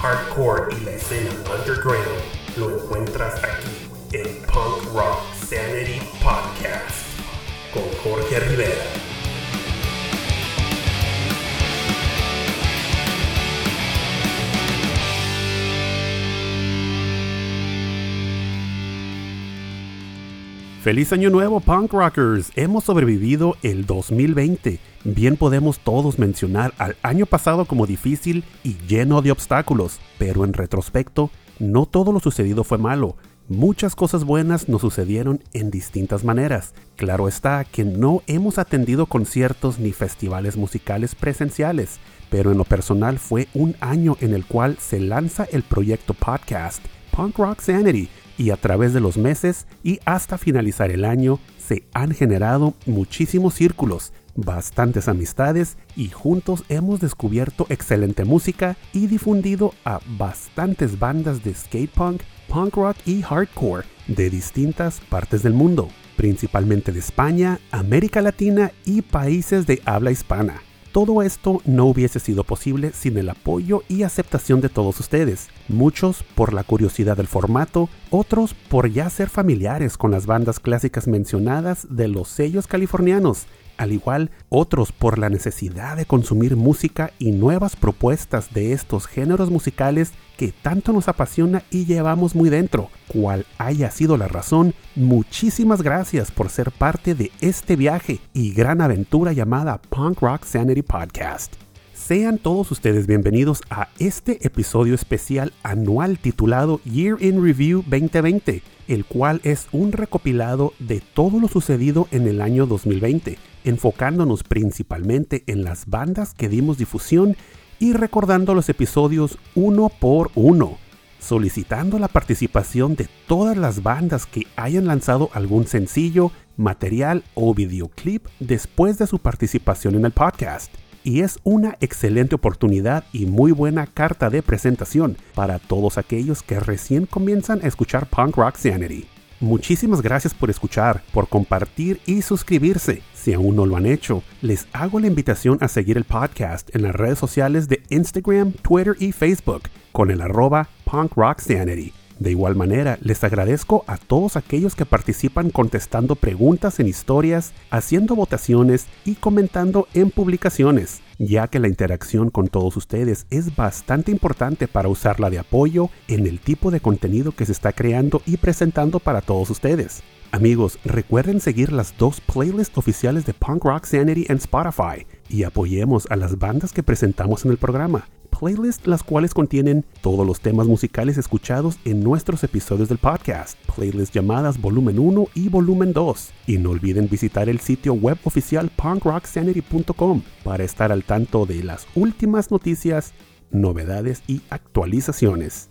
hardcore y la escena underground lo encuentras aquí en Punk Rock Sanity Podcast con Jorge Rivera. Feliz año nuevo, punk rockers. Hemos sobrevivido el 2020. Bien podemos todos mencionar al año pasado como difícil y lleno de obstáculos, pero en retrospecto, no todo lo sucedido fue malo. Muchas cosas buenas nos sucedieron en distintas maneras. Claro está que no hemos atendido conciertos ni festivales musicales presenciales, pero en lo personal fue un año en el cual se lanza el proyecto podcast Punk Rock Sanity y a través de los meses y hasta finalizar el año se han generado muchísimos círculos, bastantes amistades y juntos hemos descubierto excelente música y difundido a bastantes bandas de skate punk, punk rock y hardcore de distintas partes del mundo, principalmente de España, América Latina y países de habla hispana. Todo esto no hubiese sido posible sin el apoyo y aceptación de todos ustedes, muchos por la curiosidad del formato, otros por ya ser familiares con las bandas clásicas mencionadas de los sellos californianos, al igual otros por la necesidad de consumir música y nuevas propuestas de estos géneros musicales que tanto nos apasiona y llevamos muy dentro. Cual haya sido la razón, muchísimas gracias por ser parte de este viaje y gran aventura llamada Punk Rock Sanity Podcast. Sean todos ustedes bienvenidos a este episodio especial anual titulado Year in Review 2020, el cual es un recopilado de todo lo sucedido en el año 2020 enfocándonos principalmente en las bandas que dimos difusión y recordando los episodios uno por uno, solicitando la participación de todas las bandas que hayan lanzado algún sencillo, material o videoclip después de su participación en el podcast. Y es una excelente oportunidad y muy buena carta de presentación para todos aquellos que recién comienzan a escuchar Punk Rock Sanity. Muchísimas gracias por escuchar, por compartir y suscribirse. Si aún no lo han hecho, les hago la invitación a seguir el podcast en las redes sociales de Instagram, Twitter y Facebook con el arroba Punk Rock Sanity. De igual manera, les agradezco a todos aquellos que participan contestando preguntas en historias, haciendo votaciones y comentando en publicaciones, ya que la interacción con todos ustedes es bastante importante para usarla de apoyo en el tipo de contenido que se está creando y presentando para todos ustedes. Amigos, recuerden seguir las dos playlists oficiales de Punk Rock Sanity en Spotify y apoyemos a las bandas que presentamos en el programa playlists las cuales contienen todos los temas musicales escuchados en nuestros episodios del podcast, playlists llamadas Volumen 1 y Volumen 2. Y no olviden visitar el sitio web oficial punkrocksanity.com para estar al tanto de las últimas noticias, novedades y actualizaciones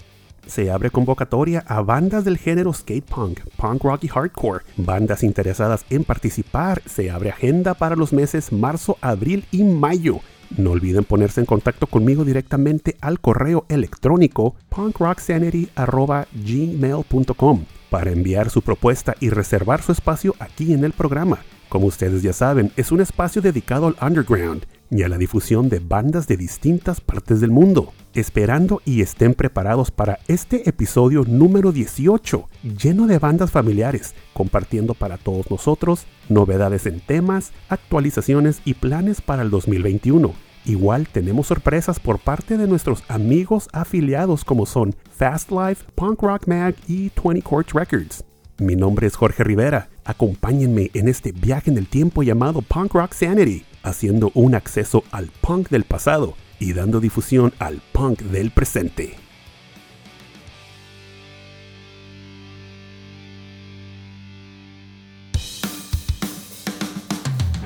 se abre convocatoria a bandas del género skate punk, punk rock y hardcore. Bandas interesadas en participar. Se abre agenda para los meses marzo, abril y mayo. No olviden ponerse en contacto conmigo directamente al correo electrónico punkrocksanity.gmail.com para enviar su propuesta y reservar su espacio aquí en el programa. Como ustedes ya saben, es un espacio dedicado al underground y a la difusión de bandas de distintas partes del mundo, esperando y estén preparados para este episodio número 18, lleno de bandas familiares, compartiendo para todos nosotros novedades en temas, actualizaciones y planes para el 2021. Igual tenemos sorpresas por parte de nuestros amigos afiliados como son Fast Life, Punk Rock Mag y 20 Court Records. Mi nombre es Jorge Rivera. Acompáñenme en este viaje en el tiempo llamado Punk Rock Sanity, haciendo un acceso al punk del pasado y dando difusión al punk del presente.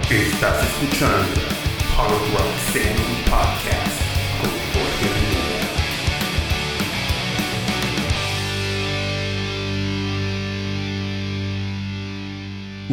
Estás escuchando Punk Rock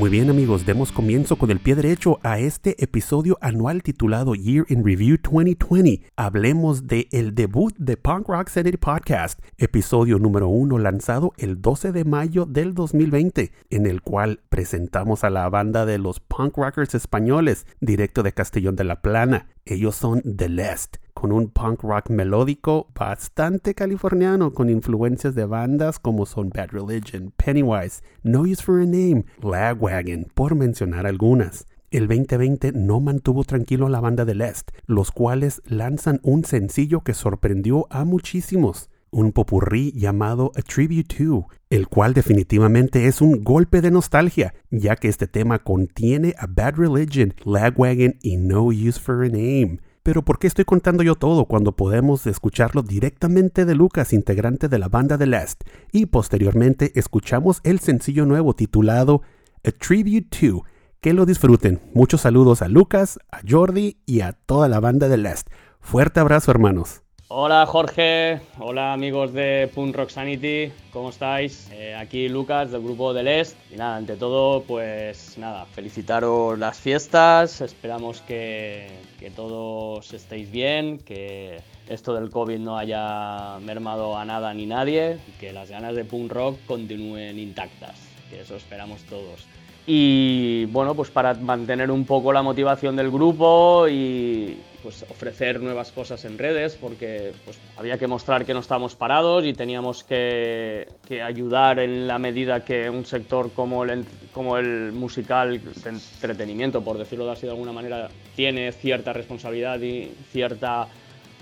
Muy bien amigos, demos comienzo con el pie derecho a este episodio anual titulado Year in Review 2020. Hablemos de el debut de Punk Rock Sanity Podcast, episodio número uno lanzado el 12 de mayo del 2020, en el cual presentamos a la banda de los punk rockers españoles, directo de Castellón de la Plana, Ellos son The Lest, con un punk rock melódico bastante californiano con influencias de bandas como son Bad Religion, Pennywise, No Use for a Name, Lagwagon, por mencionar algunas. El 2020 no mantuvo tranquilo a la banda de Lest, los cuales lanzan un sencillo que sorprendió a muchísimos un popurrí llamado A Tribute To, el cual definitivamente es un golpe de nostalgia, ya que este tema contiene a Bad Religion, Lagwagon y No Use for a Name. Pero ¿por qué estoy contando yo todo cuando podemos escucharlo directamente de Lucas, integrante de la banda de Last? Y posteriormente escuchamos el sencillo nuevo titulado A Tribute To. Que lo disfruten. Muchos saludos a Lucas, a Jordi y a toda la banda de Last. Fuerte abrazo hermanos. Hola Jorge, hola amigos de Punk Rock Sanity, ¿cómo estáis? Eh, aquí Lucas del grupo del Est y nada, ante todo pues nada, felicitaros las fiestas, esperamos que, que todos estéis bien, que esto del COVID no haya mermado a nada ni nadie, que las ganas de punk rock continúen intactas, que eso esperamos todos. Y bueno, pues para mantener un poco la motivación del grupo y, pues, ofrecer nuevas cosas en redes, porque pues, había que mostrar que no estábamos parados y teníamos que, ayudar en la medida que un sector como el, como el musical entretenimiento, por decirlo así de alguna manera, tiene cierta responsabilidad y cierta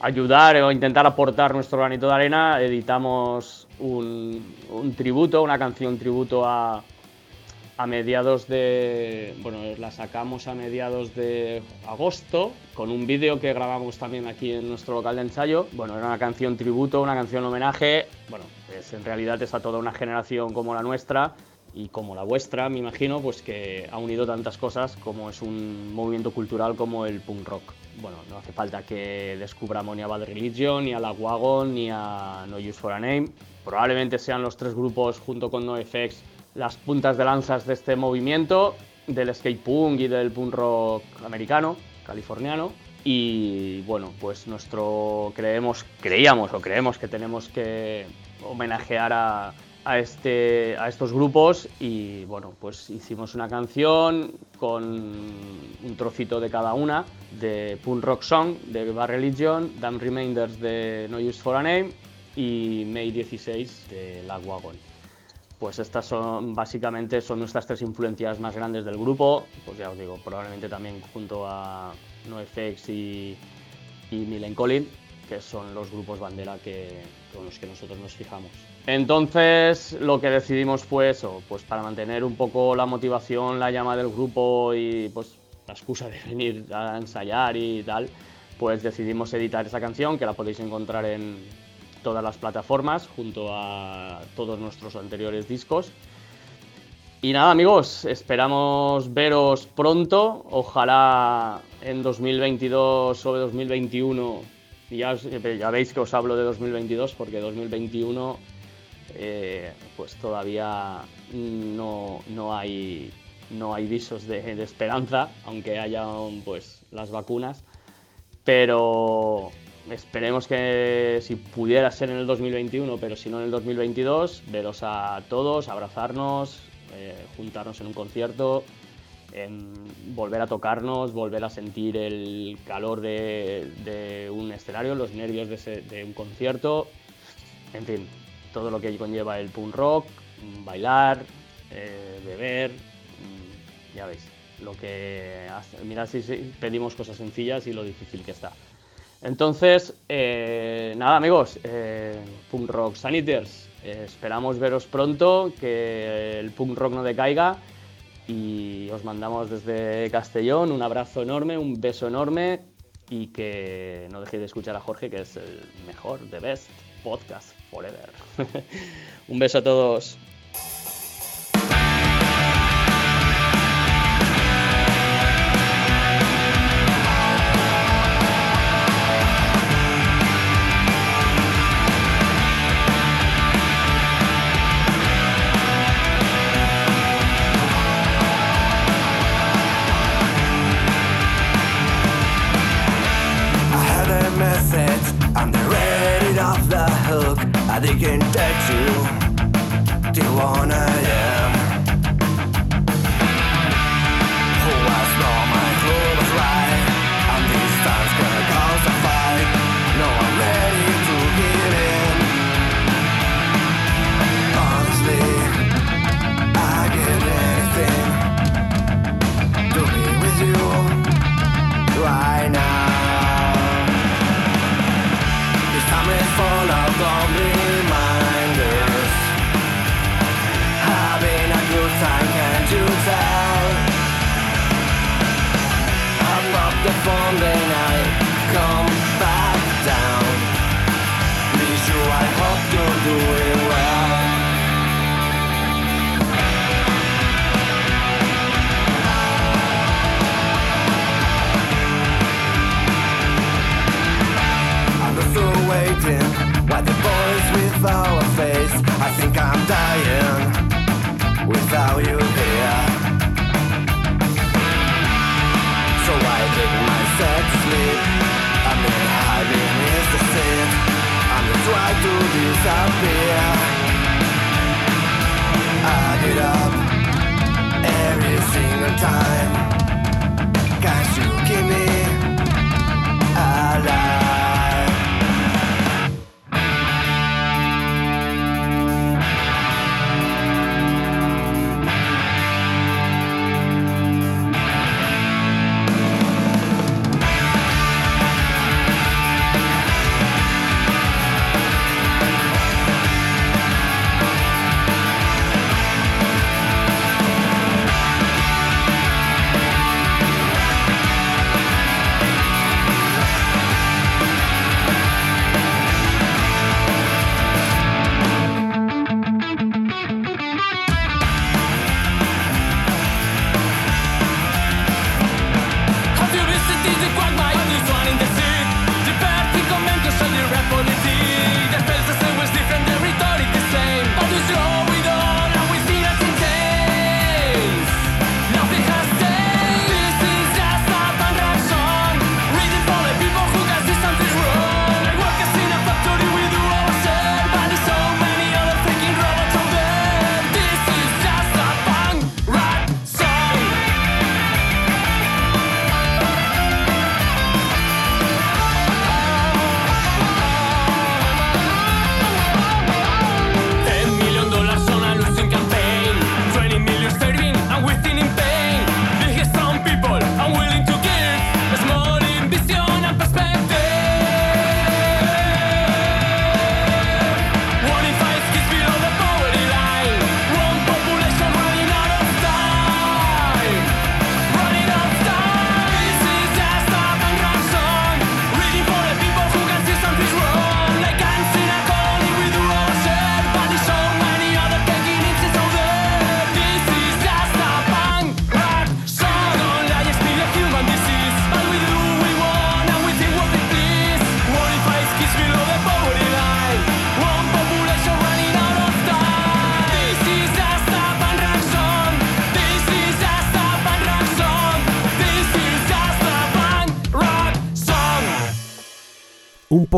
ayudar o intentar aportar nuestro granito de arena, editamos un tributo, una canción tributo a, a mediados de. Bueno, la sacamos a mediados de agosto con un vídeo que grabamos también aquí en nuestro local de ensayo. Bueno, era una canción tributo, una canción homenaje. Bueno, es, en realidad es a toda una generación como la nuestra y como la vuestra, me imagino, pues que ha unido tantas cosas como es un movimiento cultural como el punk rock. Bueno, no hace falta que descubramos ni a Bad Religion, ni a La Wagon, ni a No Use for a Name. Probablemente sean los tres grupos junto con NoFX las puntas de lanzas de este movimiento, del skate punk y del punk rock americano, californiano. Y bueno, pues nuestro creemos, creíamos o creemos que tenemos que homenajear a, a, este, a estos grupos y bueno, pues hicimos una canción con un trocito de cada una de Punk Rock Song de Bad Religion, Damn Remainders de No Use for a Name y May 16 de La Wagon pues estas son básicamente son nuestras tres influencias más grandes del grupo, pues ya os digo, probablemente también junto a NoFX y, y Milen Collin, que son los grupos bandera que, con los que nosotros nos fijamos. Entonces lo que decidimos fue eso, pues para mantener un poco la motivación, la llama del grupo y pues la excusa de venir a ensayar y tal, pues decidimos editar esa canción que la podéis encontrar en, todas las plataformas junto a todos nuestros anteriores discos. Y nada amigos, esperamos veros pronto, ojalá en 2022 o 2021, ya, ya veis que os hablo de 2022 porque 2021 eh, pues todavía no, no, hay, no hay visos de, de esperanza, aunque haya pues, las vacunas, pero Esperemos que si pudiera ser en el 2021, pero si no en el 2022, veros a todos, abrazarnos, eh, juntarnos en un concierto, volver a tocarnos, volver a sentir el calor de, un escenario, los nervios de, un concierto, en fin, todo lo que conlleva el punk rock, bailar, eh, beber, mm, ya veis, lo que mirad si pedimos cosas sencillas y lo difícil que está. Entonces, eh, nada amigos, eh, Punk Rock Saniters, eh, esperamos veros pronto, que el punk rock no decaiga y os mandamos desde Castellón un abrazo enorme, un beso enorme y que no dejéis de escuchar a Jorge, que es el mejor, the best podcast forever. un beso a todos. They can touch you. Till our face. I think I'm dying without you here. So I take myself to sleep. I'm in hiding is the sin. I'm just trying to disappear. I get up every single time.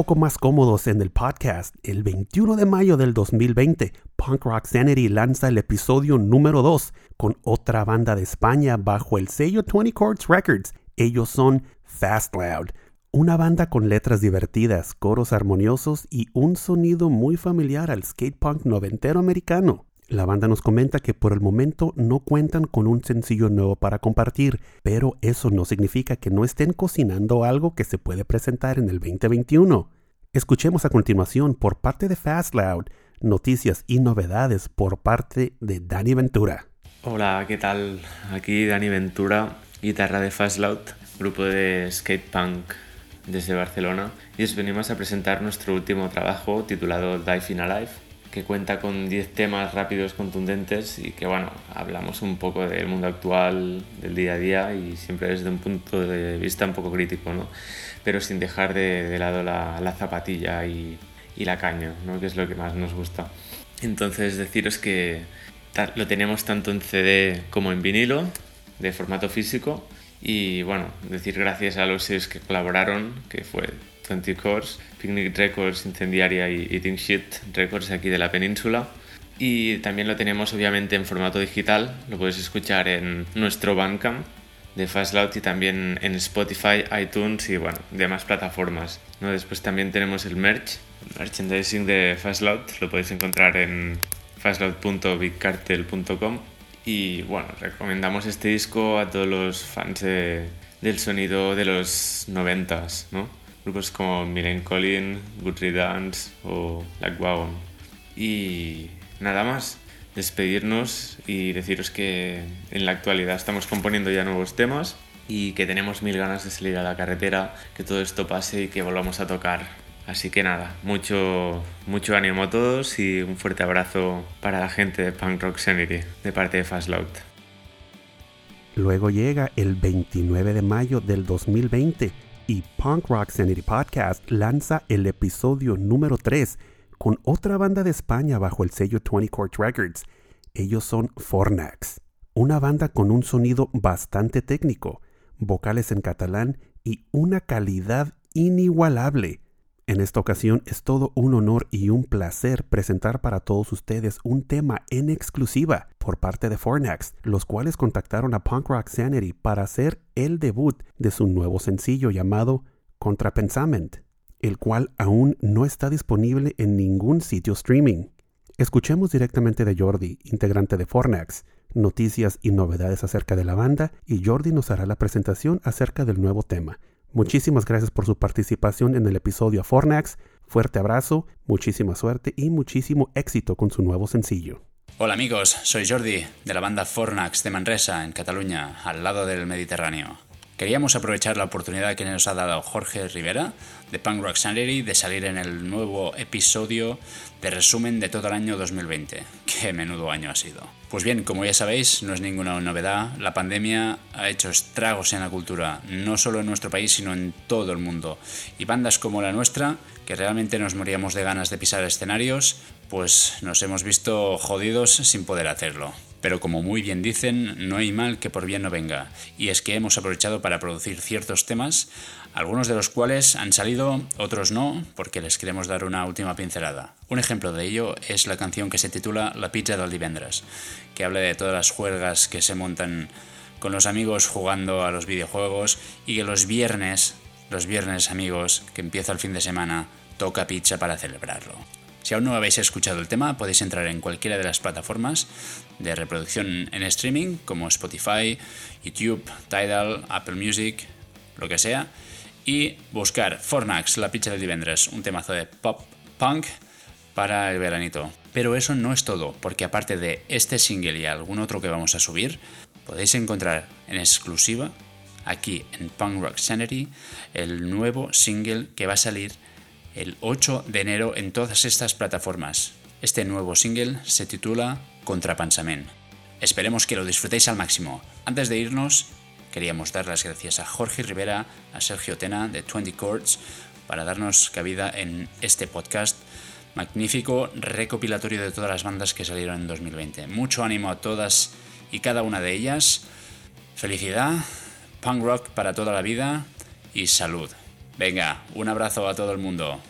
Poco más cómodos en el podcast, el 21 de mayo del 2020, Punk Rock Sanity lanza el episodio número 2 con otra banda de España bajo el sello 20 Chords Records. Ellos son Fast Loud, una banda con letras divertidas, coros armoniosos y un sonido muy familiar al skate punk noventero americano. La banda nos comenta que por el momento no cuentan con un sencillo nuevo para compartir, pero eso no significa que no estén cocinando algo que se puede presentar en el 2021. Escuchemos a continuación por parte de Fast Loud noticias y novedades por parte de Dani Ventura. Hola, ¿qué tal? Aquí Dani Ventura, guitarra de Fast Loud, grupo de skate punk desde Barcelona, y os venimos a presentar nuestro último trabajo titulado Dive in Alive, que cuenta con 10 temas rápidos, contundentes y que, bueno, hablamos un poco del mundo actual, del día a día y siempre desde un punto de vista un poco crítico, ¿no? Pero sin dejar de, de lado la, la zapatilla y, y la caña, ¿no? Que es lo que más nos gusta. Entonces, deciros que lo tenemos tanto en CD como en vinilo, de formato físico. Y bueno, decir gracias a los que colaboraron, que fue 20 Cores, Picnic Records, Incendiaria y Eating Shit Records aquí de la península. Y también lo tenemos obviamente en formato digital, lo puedes escuchar en nuestro Bandcamp de Fastloud y también en Spotify, iTunes y bueno, demás plataformas. ¿no? Después también tenemos el merch, merchandising de Fastloud, lo podéis encontrar en fastloud.bigcartel.com y bueno, recomendamos este disco a todos los fans de- del sonido de los noventas, ¿no? Grupos como Milen Collin, Good Riddance o Black Wagon. Y nada más, despedirnos y deciros que en la actualidad estamos componiendo ya nuevos temas y que tenemos mil ganas de salir a la carretera, que todo esto pase y que volvamos a tocar. Así que nada, mucho, mucho ánimo a todos y un fuerte abrazo para la gente de Punk Rock Sanity de parte de Fast Loud. Luego llega el 29 de mayo del 2020 y Punk Rock Sanity Podcast lanza el episodio número 3, con otra banda de España bajo el sello 20 Court Records. Ellos son Fornax, una banda con un sonido bastante técnico, vocales en catalán y una calidad inigualable. En esta ocasión es todo un honor y un placer presentar para todos ustedes un tema en exclusiva por parte de Fornax, los cuales contactaron a Punk Rock Sanity para hacer el debut de su nuevo sencillo llamado Contrapensament, el cual aún no está disponible en ningún sitio streaming. Escuchemos directamente de Jordi, integrante de Fornax, noticias y novedades acerca de la banda y Jordi nos hará la presentación acerca del nuevo tema. Muchísimas gracias por su participación en el episodio Fornax. Fuerte abrazo, muchísima suerte y muchísimo éxito con su nuevo sencillo. Hola amigos, soy Jordi de la banda Fornax de Manresa, en Cataluña, al lado del Mediterráneo. Queríamos aprovechar la oportunidad que nos ha dado Jorge Rivera de Punk Rock Sanity de salir en el nuevo episodio de resumen de todo el año 2020. Qué menudo año ha sido. Pues bien, como ya sabéis, no es ninguna novedad, la pandemia ha hecho estragos en la cultura, no solo en nuestro país, sino en todo el mundo. Y bandas como la nuestra, que realmente nos moríamos de ganas de pisar escenarios, pues nos hemos visto jodidos sin poder hacerlo. Pero como muy bien dicen, no hay mal que por bien no venga, y es que hemos aprovechado para producir ciertos temas, algunos de los cuales han salido, otros no, porque les queremos dar una última pincelada. Un ejemplo de ello es la canción que se titula La pizza del divendres, que habla de todas las juergas que se montan con los amigos jugando a los videojuegos y que los viernes, los viernes amigos, que empieza el fin de semana, toca pizza para celebrarlo. Si aún no habéis escuchado el tema, podéis entrar en cualquiera de las plataformas de reproducción en streaming, como Spotify, YouTube, Tidal, Apple Music, lo que sea, y buscar Fornax, la pizza de divendres, un temazo de pop punk para el veranito. Pero eso no es todo, porque aparte de este single y algún otro que vamos a subir, podéis encontrar en exclusiva aquí en Punk Rock Sanity el nuevo single que va a salir el 8 de enero en todas estas plataformas. Este nuevo single se titula Contrapansament. Esperemos que lo disfrutéis al máximo. Antes de irnos, queríamos dar las gracias a Jorge Rivera, a Sergio Tena de 20 Chords para darnos cabida en este podcast magnífico recopilatorio de todas las bandas que salieron en 2020. Mucho ánimo a todas y cada una de ellas. Felicidad, punk rock para toda la vida y salud. Venga, un abrazo a todo el mundo.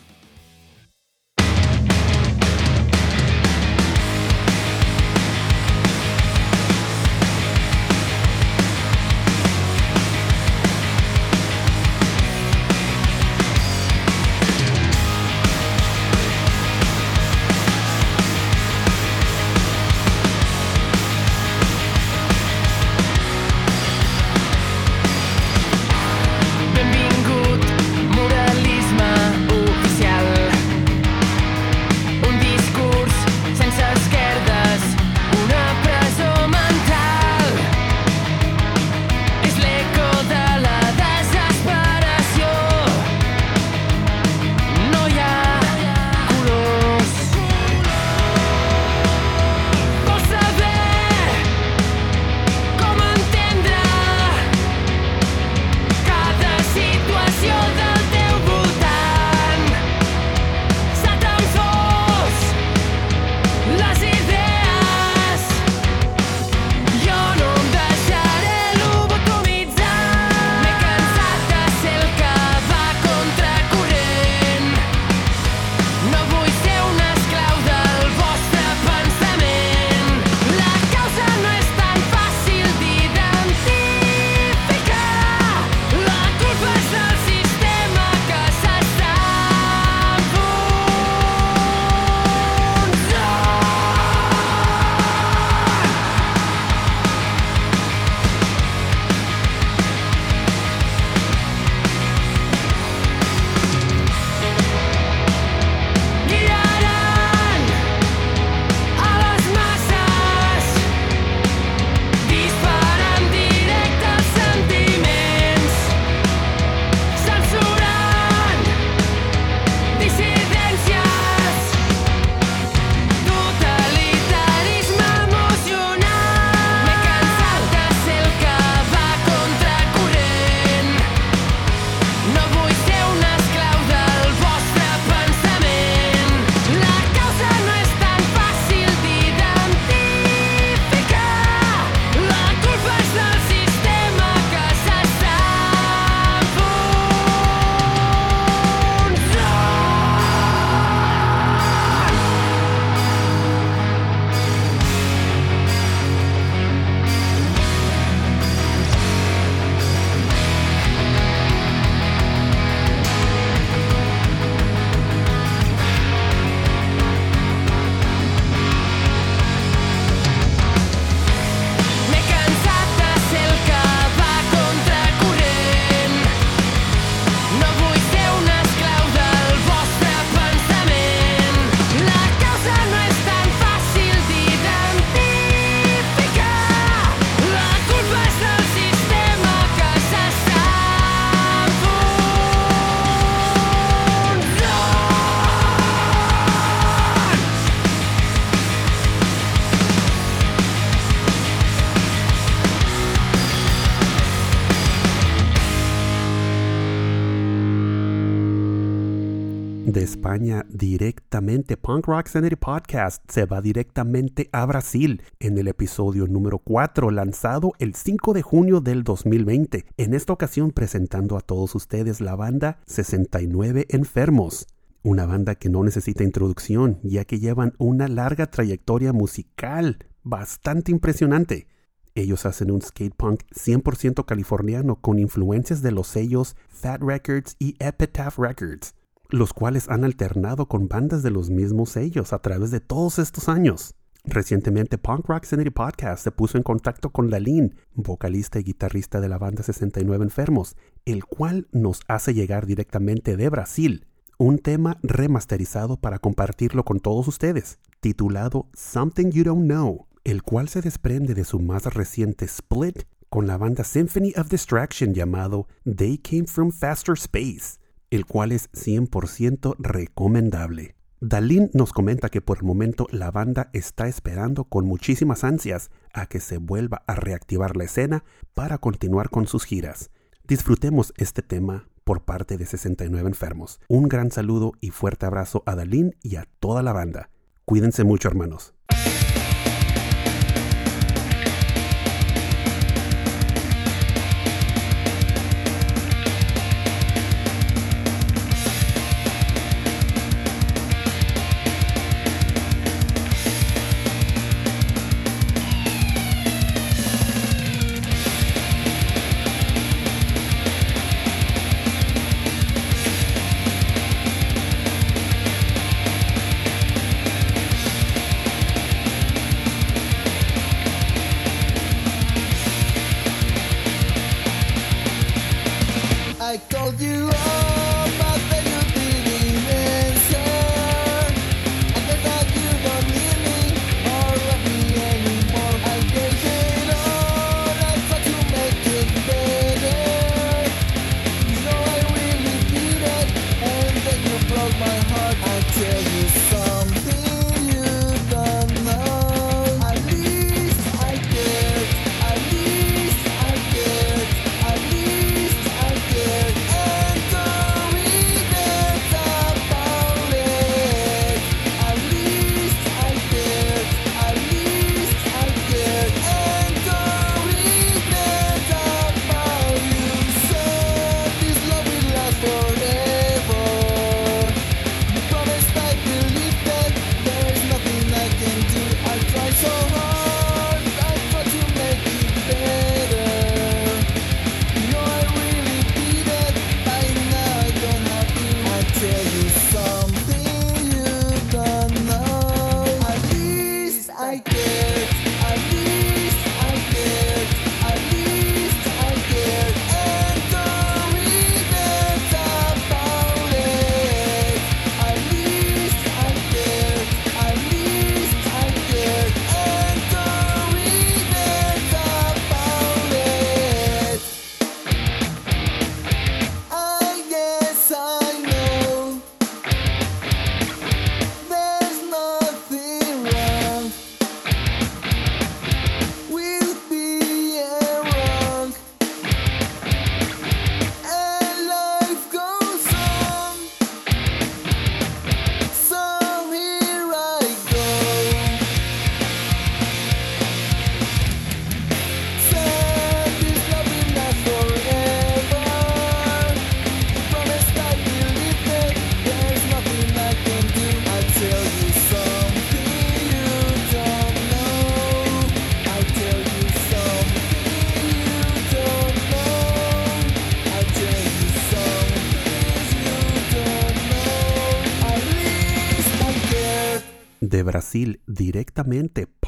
De España directamente. Punk Rock Sanity Podcast se va directamente a Brasil en el episodio número 4, lanzado el 5 de junio del 2020. En esta ocasión presentando a todos ustedes la banda 69 Enfermos. Una banda que no necesita introducción, ya que llevan una larga trayectoria musical bastante impresionante. Ellos hacen un skate punk 100% californiano con influencias de los sellos Fat Records y Epitaph Records, los cuales han alternado con bandas de los mismos sellos a través de todos estos años. Recientemente Punk Rock Sanity Podcast se puso en contacto con Lalín, vocalista y guitarrista de la banda 69 Enfermos, el cual nos hace llegar directamente de Brasil un tema remasterizado para compartirlo con todos ustedes, titulado Something You Don't Know el cual se desprende de su más reciente split con la banda Symphony of Distraction llamado They Came From Faster Space, el cual es 100% recomendable. Dalin nos comenta que por el momento la banda está esperando con muchísimas ansias a que se vuelva a reactivar la escena para continuar con sus giras. Disfrutemos este tema por parte de 69 Enfermos. Un gran saludo y fuerte abrazo a Dalin y a toda la banda. Cuídense mucho hermanos.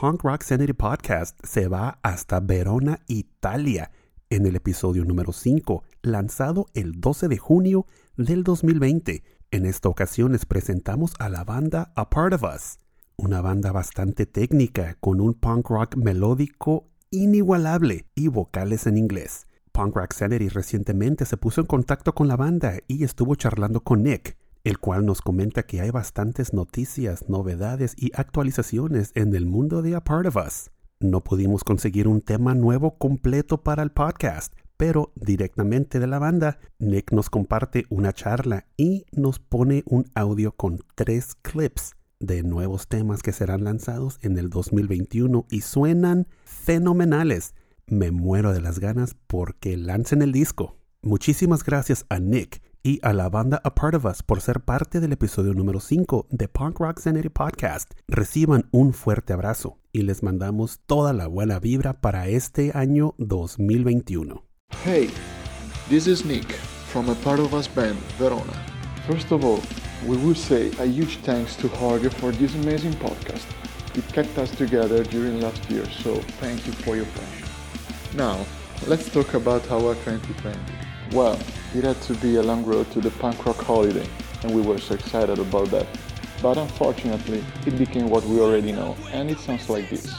Punk Rock Sanity Podcast se va hasta Verona, Italia, en el episodio número 5, lanzado el 12 de junio del 2020. En esta ocasión les presentamos a la banda A Part of Us, una banda bastante técnica con un punk rock melódico inigualable y vocales en inglés. Punk Rock Sanity recientemente se puso en contacto con la banda y estuvo charlando con Nick, el cual nos comenta que hay bastantes noticias, novedades y actualizaciones en el mundo de A Part of Us. No pudimos conseguir un tema nuevo completo para el podcast, pero directamente de la banda. Nick nos comparte una charla y nos pone un audio con tres clips de nuevos temas que serán lanzados en el 2021 y suenan fenomenales. Me muero de las ganas porque lancen el disco. Muchísimas gracias a Nick y a la banda A Part of Us por ser parte del episodio número 5 de Punk Rock Sanity Podcast. Reciban un fuerte abrazo y les mandamos toda la buena vibra para este año 2021. Hey, this is Nick from a part of us band, Verona. First of all, we would say a huge thanks to Jorge for this amazing podcast. It kept us together during last year, so thank you for your passion. Now, let's talk about our 2020. Well, it had to be a long road to the punk rock holiday, and we were so excited about that. But unfortunately, it became what we already know, and it sounds like this.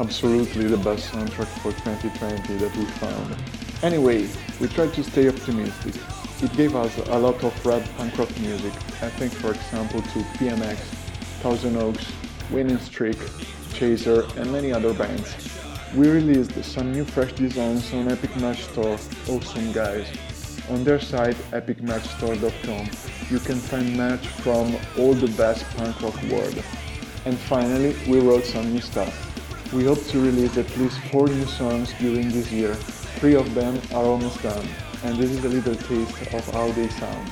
Absolutely the best soundtrack for 2020 that we found. Anyway, we tried to stay optimistic. It gave us a lot of rap punk rock music. I think, for example, to PMX, Thousand Oaks, Winning Streak, Chaser, and many other bands. We released some new fresh designs on Epic Match Store. Awesome guys. On their site, epicmatchstore.com, you can find merch from all the best punk rock world. And finally, we wrote some new stuff. We hope to release at least four new songs during this year. Three of them are almost done, and this is a little taste of how they sound.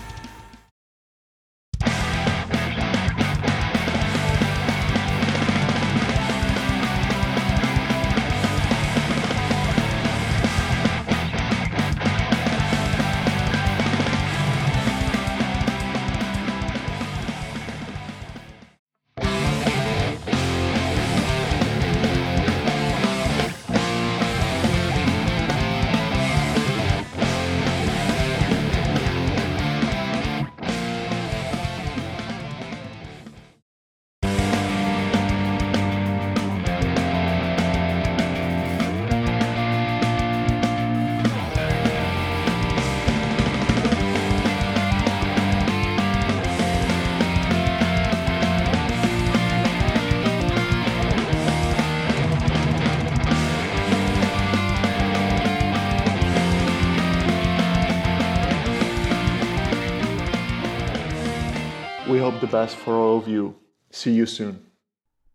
The.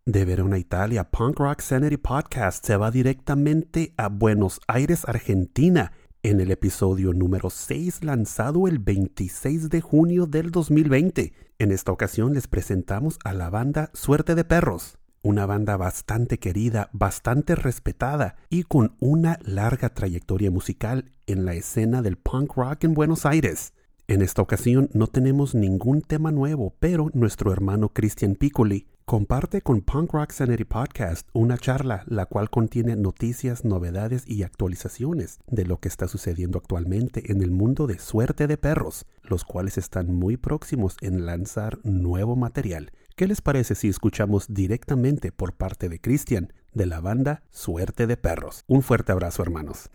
De Verona, Italia, Punk Rock Sanity Podcast se va directamente a Buenos Aires, Argentina, en el episodio número 6 lanzado el 26 de junio del 2020. En esta ocasión les presentamos a la banda Suerte de Perros, una banda bastante querida, bastante respetada y con una larga trayectoria musical en la escena del punk rock en Buenos Aires. En esta ocasión no tenemos ningún tema nuevo, pero nuestro hermano Christian Piccoli comparte con Punk Rock Sanity Podcast una charla la cual contiene noticias, novedades y actualizaciones de lo que está sucediendo actualmente en el mundo de suerte de perros, los cuales están muy próximos en lanzar nuevo material. ¿Qué les parece si escuchamos directamente por parte de Christian de la banda Suerte de Perros? Un fuerte abrazo hermanos.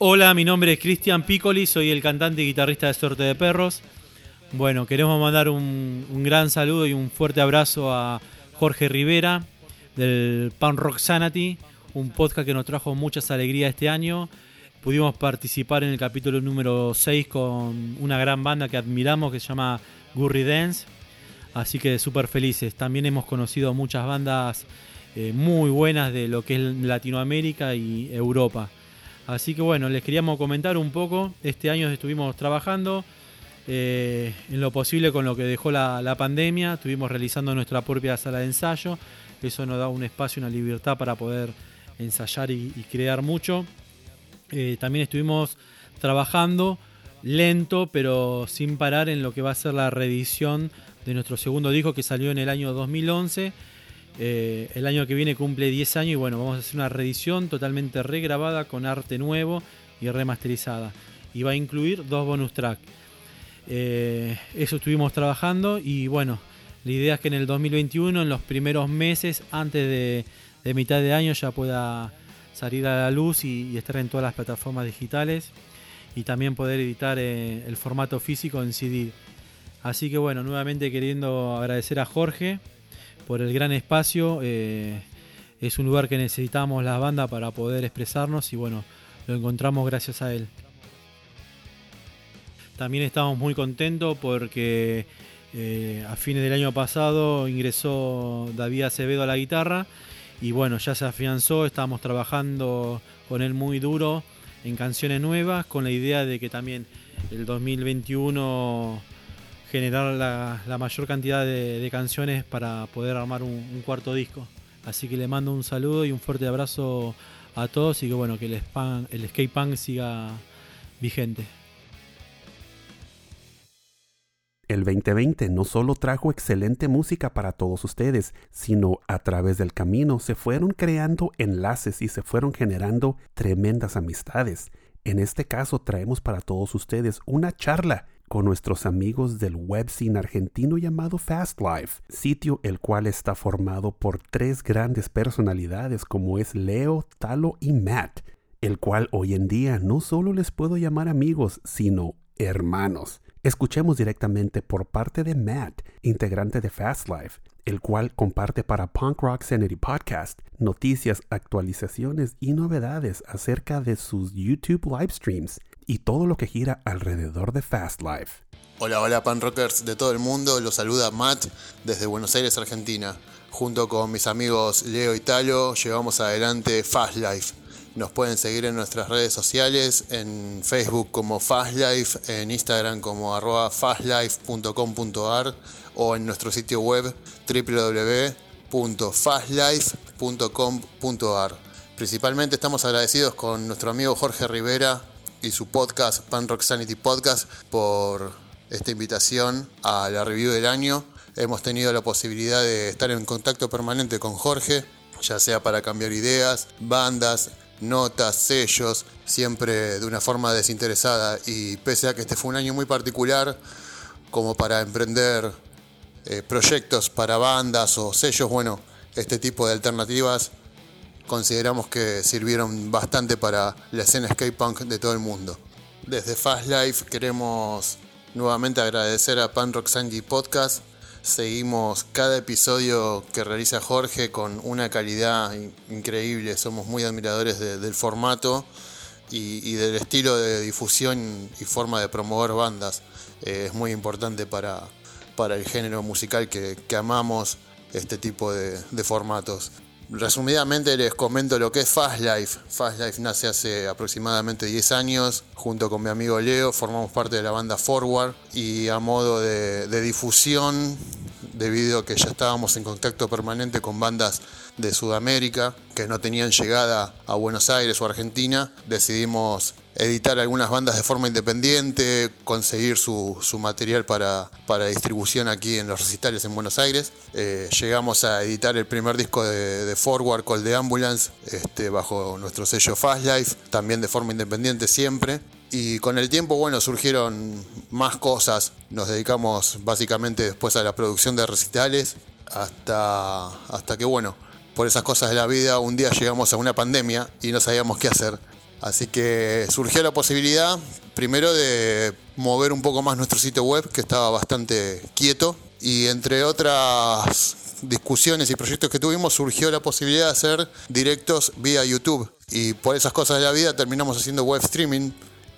Hola, mi nombre es Cristian Piccoli, soy el cantante y guitarrista de Suerte de Perros. Bueno, queremos mandar un, gran saludo y un fuerte abrazo a Jorge Rivera del Punk Rock Sanity, un podcast que nos trajo muchas alegrías este año. Pudimos participar en el capítulo número 6 con una gran banda que admiramos que se llama Gurry Dance. Así que súper felices. También hemos conocido muchas bandas eh, muy buenas de lo que es Latinoamérica y Europa. Así que bueno, les queríamos comentar un poco. Este año estuvimos trabajando eh, en lo posible con lo que dejó la, pandemia. Estuvimos realizando nuestra propia sala de ensayo. Eso nos da un espacio, una libertad para poder ensayar y, y crear mucho. Eh, también estuvimos trabajando lento, pero sin parar en lo que va a ser la reedición de nuestro segundo disco que salió en el año 2011. Eh, el año que viene cumple 10 años y bueno, vamos a hacer una reedición totalmente regrabada con arte nuevo y remasterizada. Y va a incluir dos bonus tracks. Eh, eso estuvimos trabajando y bueno, la idea es que en el 2021, en los primeros meses, antes de, mitad de año, ya pueda salir a la luz y, y estar en todas las plataformas digitales y también poder editar eh, el formato físico en CD. Así que bueno, nuevamente queriendo agradecer a Jorge por el gran espacio. eh, es un lugar que necesitamos la banda para poder expresarnos y bueno, lo encontramos gracias a él. También estamos muy contentos porque eh, a fines del año pasado ingresó David Acevedo a la guitarra y bueno, ya se afianzó, estamos trabajando con él muy duro en canciones nuevas con la idea de que también el 2021 generar la, mayor cantidad de, canciones para poder armar un, cuarto disco. Así que le mando un saludo y un fuerte abrazo a todos y que bueno, que el, spam- el skate punk siga vigente. El 2020 no solo trajo excelente música para todos ustedes, sino a través del camino se fueron creando enlaces y se fueron generando tremendas amistades. En este caso traemos para todos ustedes una charla con nuestros amigos del webzine argentino llamado Fast Life, sitio el cual está formado por tres grandes personalidades como es Leo, Talo y Matt, el cual hoy en día no solo les puedo llamar amigos, sino hermanos. Escuchemos directamente por parte de Matt, integrante de Fast Life, el cual comparte para Punk Rock Sanity Podcast noticias, actualizaciones y novedades acerca de sus YouTube live streams y todo lo que gira alrededor de Fast Life. Hola, hola pan rockers de todo el mundo, los saluda Matt desde Buenos Aires, Argentina. Junto con mis amigos Leo y Talo llevamos adelante Fast Life. Nos pueden seguir en nuestras redes sociales, en Facebook como Fast Life, en Instagram como arroba fastlife.com.ar o en nuestro sitio web www.fastlife.com.ar. Principalmente estamos agradecidos con nuestro amigo Jorge Rivera y su podcast Pan Rock Sanity Podcast por esta invitación a la review del año. Hemos tenido la posibilidad de estar en contacto permanente con Jorge, ya sea para cambiar ideas, bandas, notas, sellos, siempre de una forma desinteresada. Y pese a que este fue un año muy particular, como para emprender eh, proyectos para bandas o sellos, bueno, este tipo de alternativas consideramos que sirvieron bastante para la escena skate punk de todo el mundo. Desde Fast Life queremos nuevamente agradecer a Pan Rock Sanji Podcast. Seguimos cada episodio que realiza Jorge con una calidad in- increíble. Somos muy admiradores de- del formato y, del estilo de difusión y forma de promover bandas. Eh, es muy importante para, para el género musical que, amamos este tipo de formatos. Resumidamente les comento lo que es Fast Life. Fast Life nace hace aproximadamente 10 años. Junto con mi amigo Leo formamos parte de la banda Forward y a modo de, de difusión, debido a que ya estábamos en contacto permanente con bandas de Sudamérica que no tenían llegada a Buenos Aires o Argentina, decidimos editar algunas bandas de forma independiente, conseguir su, material para, para distribución aquí en los recitales en Buenos Aires. Eh, llegamos a editar el primer disco de, de Forward, Call the Ambulance, este, bajo nuestro sello Fast Life, también de forma independiente siempre. Y con el tiempo, bueno, surgieron más cosas. Nos dedicamos básicamente después a la producción de recitales, hasta, hasta que, bueno, por esas cosas de la vida, un día llegamos a una pandemia y no sabíamos qué hacer. Así que surgió la posibilidad, primero, de mover un poco más nuestro sitio web, que estaba bastante quieto, y entre otras discusiones y proyectos que tuvimos, surgió la posibilidad de hacer directos vía YouTube. Y por esas cosas de la vida terminamos haciendo web streaming,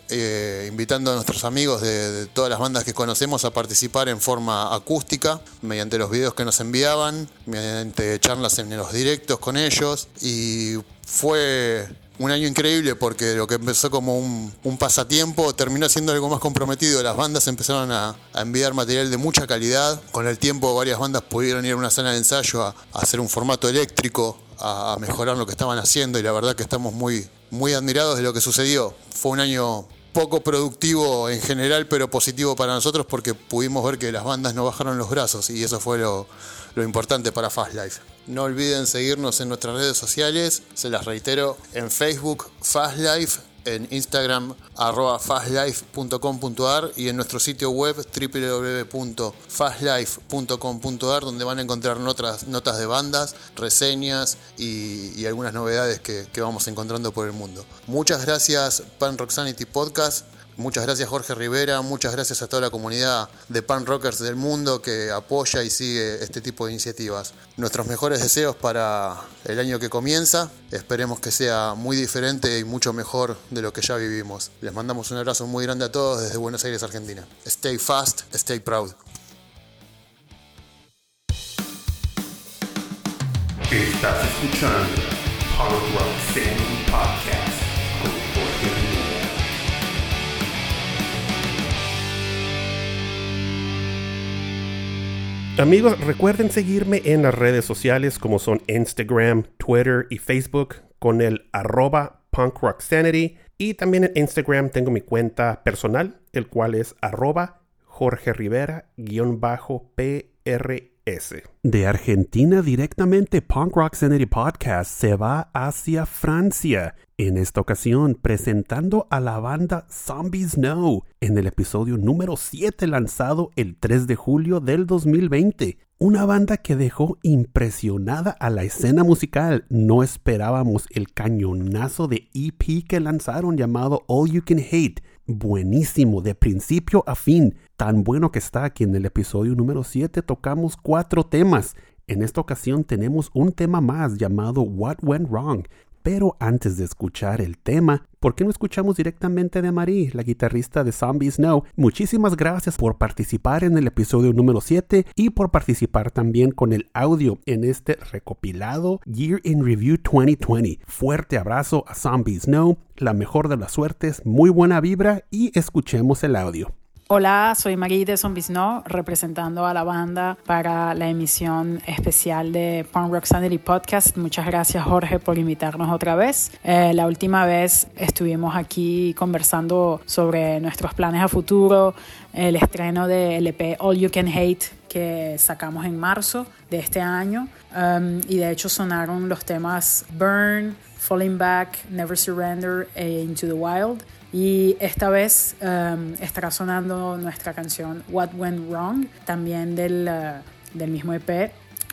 eh, invitando a nuestros amigos de, de todas las bandas que conocemos a participar en forma acústica, mediante los videos que nos enviaban, mediante charlas en los directos con ellos. Y fue un año increíble porque lo que empezó como un, pasatiempo terminó siendo algo más comprometido. Las bandas empezaron a, enviar material de mucha calidad. Con el tiempo varias bandas pudieron ir a una sala de ensayo a, hacer un formato eléctrico, a, mejorar lo que estaban haciendo y la verdad que estamos muy, muy admirados de lo que sucedió. Fue un año poco productivo en general, pero positivo para nosotros porque pudimos ver que las bandas no bajaron los brazos y eso fue lo importante para Fast Life. No olviden seguirnos en nuestras redes sociales, se las reitero, en Facebook Fast Life, en Instagram arroba fastlife.com.ar y en nuestro sitio web www.fastlife.com.ar donde van a encontrar notas, notas de bandas, reseñas y, algunas novedades que, que vamos encontrando por el mundo. Muchas gracias Pan Rock Sanity Podcast. Muchas gracias Jorge Rivera, muchas gracias a toda la comunidad de pan rockers del mundo que apoya y sigue este tipo de iniciativas. Nuestros mejores deseos para el año que comienza, esperemos que sea muy diferente y mucho mejor de lo que ya vivimos. Les mandamos un abrazo muy grande a todos desde Buenos Aires, Argentina. Stay fast, stay proud. Estás escuchando Rock Podcast Amigos, recuerden seguirme en las redes sociales como son Instagram, Twitter y Facebook con el arroba punkrocksanity. Y también en Instagram tengo mi cuenta personal, el cual es arroba Jorge Rivera-PRS. De Argentina directamente, Punk Rock Sanity Podcast se va hacia Francia. En esta ocasión, presentando a la banda Zombies Know en el episodio número 7 lanzado el 3 de julio del 2020. Una banda que dejó impresionada a la escena musical. No esperábamos el cañonazo de EP que lanzaron llamado All You Can Hate. Buenísimo, de principio a fin. Tan bueno que está que en el episodio número 7 tocamos cuatro temas. En esta ocasión tenemos un tema más llamado What Went Wrong. Pero antes de escuchar el tema, ¿por qué no escuchamos directamente de Marie, la guitarrista de Zombies Know? Muchísimas gracias por participar en el episodio número 7 y por participar también con el audio en este recopilado Year in Review 2020. Fuerte abrazo a Zombies Know, la mejor de las suertes, muy buena vibra y escuchemos el audio. Hola, soy Marie de Zombies No, representando a la banda para la emisión especial de Punk Rock Sanity Podcast. Muchas gracias Jorge por invitarnos otra vez. Eh, la última vez estuvimos aquí conversando sobre nuestros planes a futuro, el estreno del EP All You Can Hate que sacamos en marzo de este año um, y de hecho sonaron los temas Burn, Falling Back, Never Surrender e Into the Wild. Y esta vez um, estará sonando nuestra canción What Went Wrong, también del, uh, del mismo EP,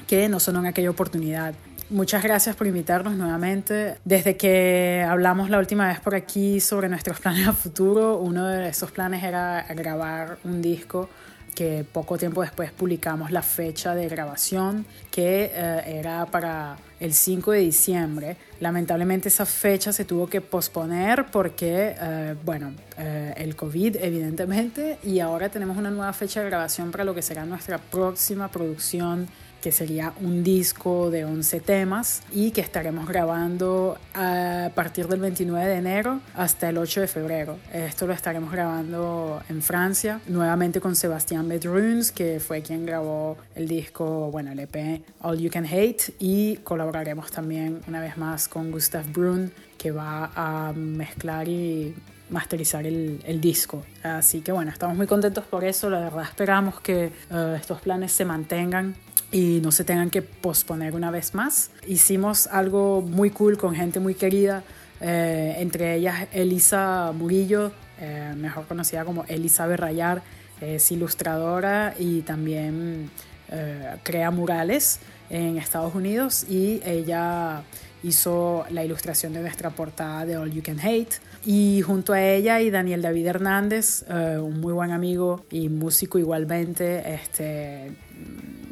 que no sonó en aquella oportunidad. Muchas gracias por invitarnos nuevamente. Desde que hablamos la última vez por aquí sobre nuestros planes a futuro, uno de esos planes era grabar un disco que poco tiempo después publicamos la fecha de grabación, que eh, era para el 5 de diciembre. Lamentablemente esa fecha se tuvo que posponer porque, eh, bueno, eh, el COVID evidentemente, y ahora tenemos una nueva fecha de grabación para lo que será nuestra próxima producción que sería un disco de 11 temas y que estaremos grabando a partir del 29 de enero hasta el 8 de febrero. Esto lo estaremos grabando en Francia, nuevamente con Sebastián Bedruns, que fue quien grabó el disco, bueno, el EP All You Can Hate, y colaboraremos también una vez más con Gustav Brun, que va a mezclar y masterizar el, el, disco. Así que bueno, estamos muy contentos por eso. La verdad esperamos que uh, estos planes se mantengan y no se tengan que posponer una vez más. Hicimos algo muy cool con gente muy querida, eh, entre ellas Elisa Murillo, eh, mejor conocida como Elizabeth Rayar, es ilustradora y también eh, crea murales en Estados Unidos y ella hizo la ilustración de nuestra portada de All You Can Hate. Y junto a ella y Daniel David Hernández, un muy buen amigo y músico igualmente, este,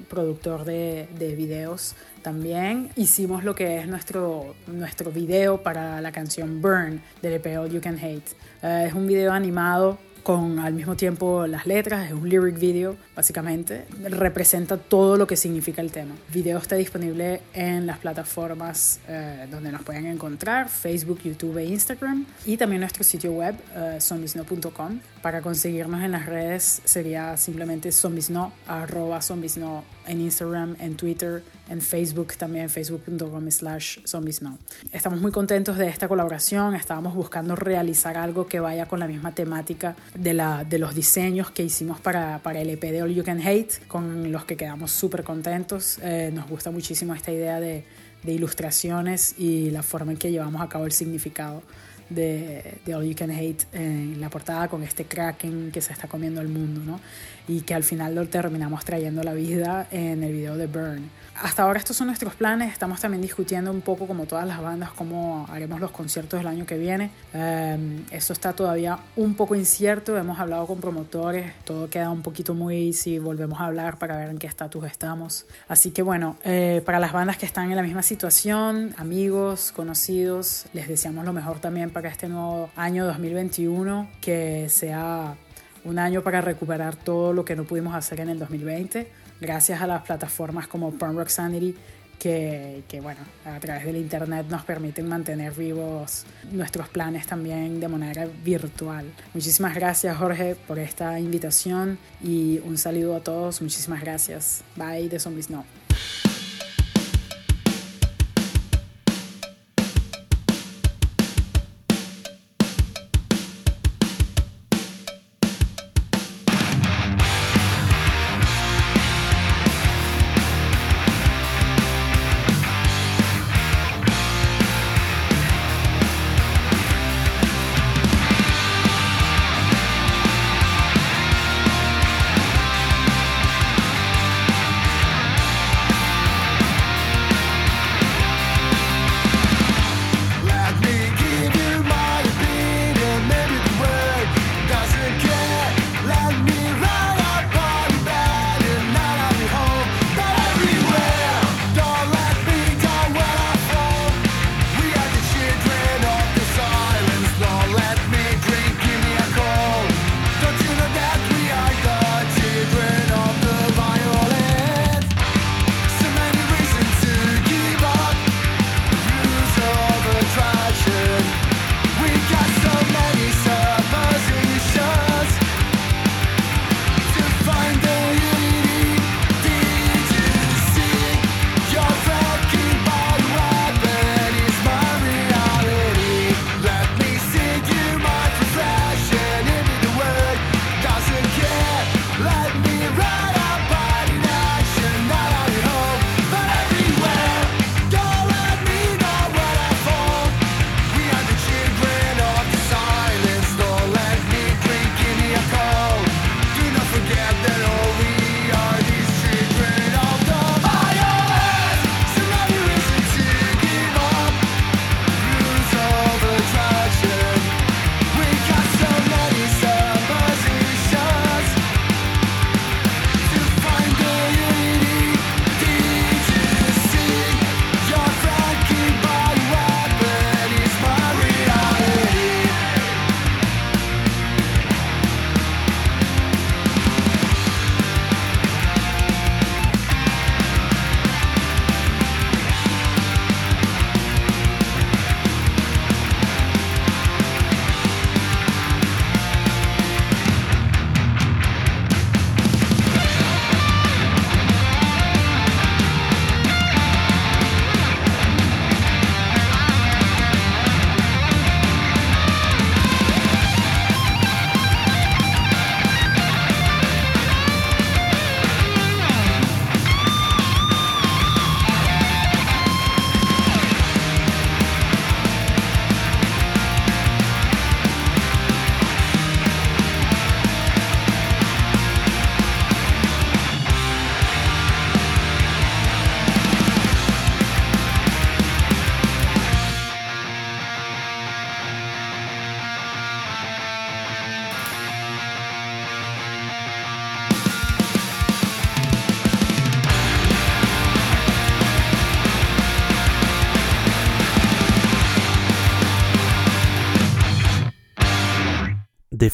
productor de, de, videos también. Hicimos lo que es nuestro, nuestro video para la canción Burn del EP You Can Hate. Uh, es un video animado con al mismo tiempo las letras, es un lyric video básicamente, representa todo lo que significa el tema. El video está disponible en las plataformas eh, donde nos pueden encontrar, Facebook, YouTube e Instagram, y también nuestro sitio web, uh, zombiesno.com. Para conseguirnos en las redes sería simplemente zombiesno, arroba zombiesno en Instagram, en Twitter, en Facebook también, facebook.com slash zombiesno. Estamos muy contentos de esta colaboración, estábamos buscando realizar algo que vaya con la misma temática de, la, de los diseños que hicimos para, para el EP de All You Can Hate, con los que quedamos súper contentos. Eh, nos gusta muchísimo esta idea de, de, ilustraciones y la forma en que llevamos a cabo el significado de, de All You Can Hate en la portada con este kraken que se está comiendo el mundo, ¿no? Y que al final lo terminamos trayendo a la vida en el video de Burn. Hasta ahora estos son nuestros planes, estamos también discutiendo un poco como todas las bandas cómo haremos los conciertos del año que viene. Eh, esto está todavía un poco incierto, hemos hablado con promotores, todo queda un poquito muy si volvemos a hablar para ver en qué estatus estamos. Así que bueno, eh, para las bandas que están en la misma situación, amigos, conocidos, les deseamos lo mejor también para este nuevo año 2021, que sea un año para recuperar todo lo que no pudimos hacer en el 2020, gracias a las plataformas como Punk Rock Sanity, que, que, bueno, a través del internet nos permiten mantener vivos nuestros planes también de manera virtual. Muchísimas gracias Jorge por esta invitación y un saludo a todos. Muchísimas gracias. Bye de Zombies No. De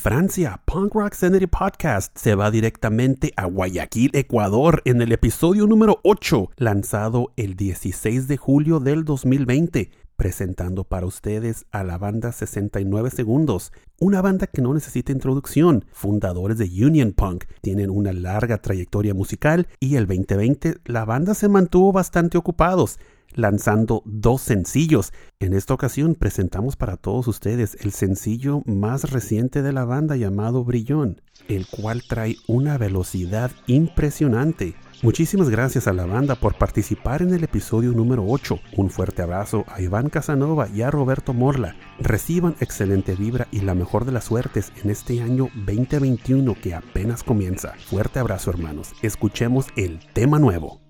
Francia, Punk Rock Sanity Podcast se va directamente a Guayaquil, Ecuador, en el episodio número 8, lanzado el 16 de julio del 2020 presentando para ustedes a la banda 69 Segundos, una banda que no necesita introducción, fundadores de Union Punk, tienen una larga trayectoria musical y el 2020 la banda se mantuvo bastante ocupados, lanzando dos sencillos. En esta ocasión presentamos para todos ustedes el sencillo más reciente de la banda llamado Brillón, el cual trae una velocidad impresionante Muchísimas gracias a la banda por participar en el episodio número 8. Un fuerte abrazo a Iván Casanova y a Roberto Morla. Reciban excelente vibra y la mejor de las suertes en este año 2021 que apenas comienza. Fuerte abrazo hermanos. Escuchemos el tema nuevo.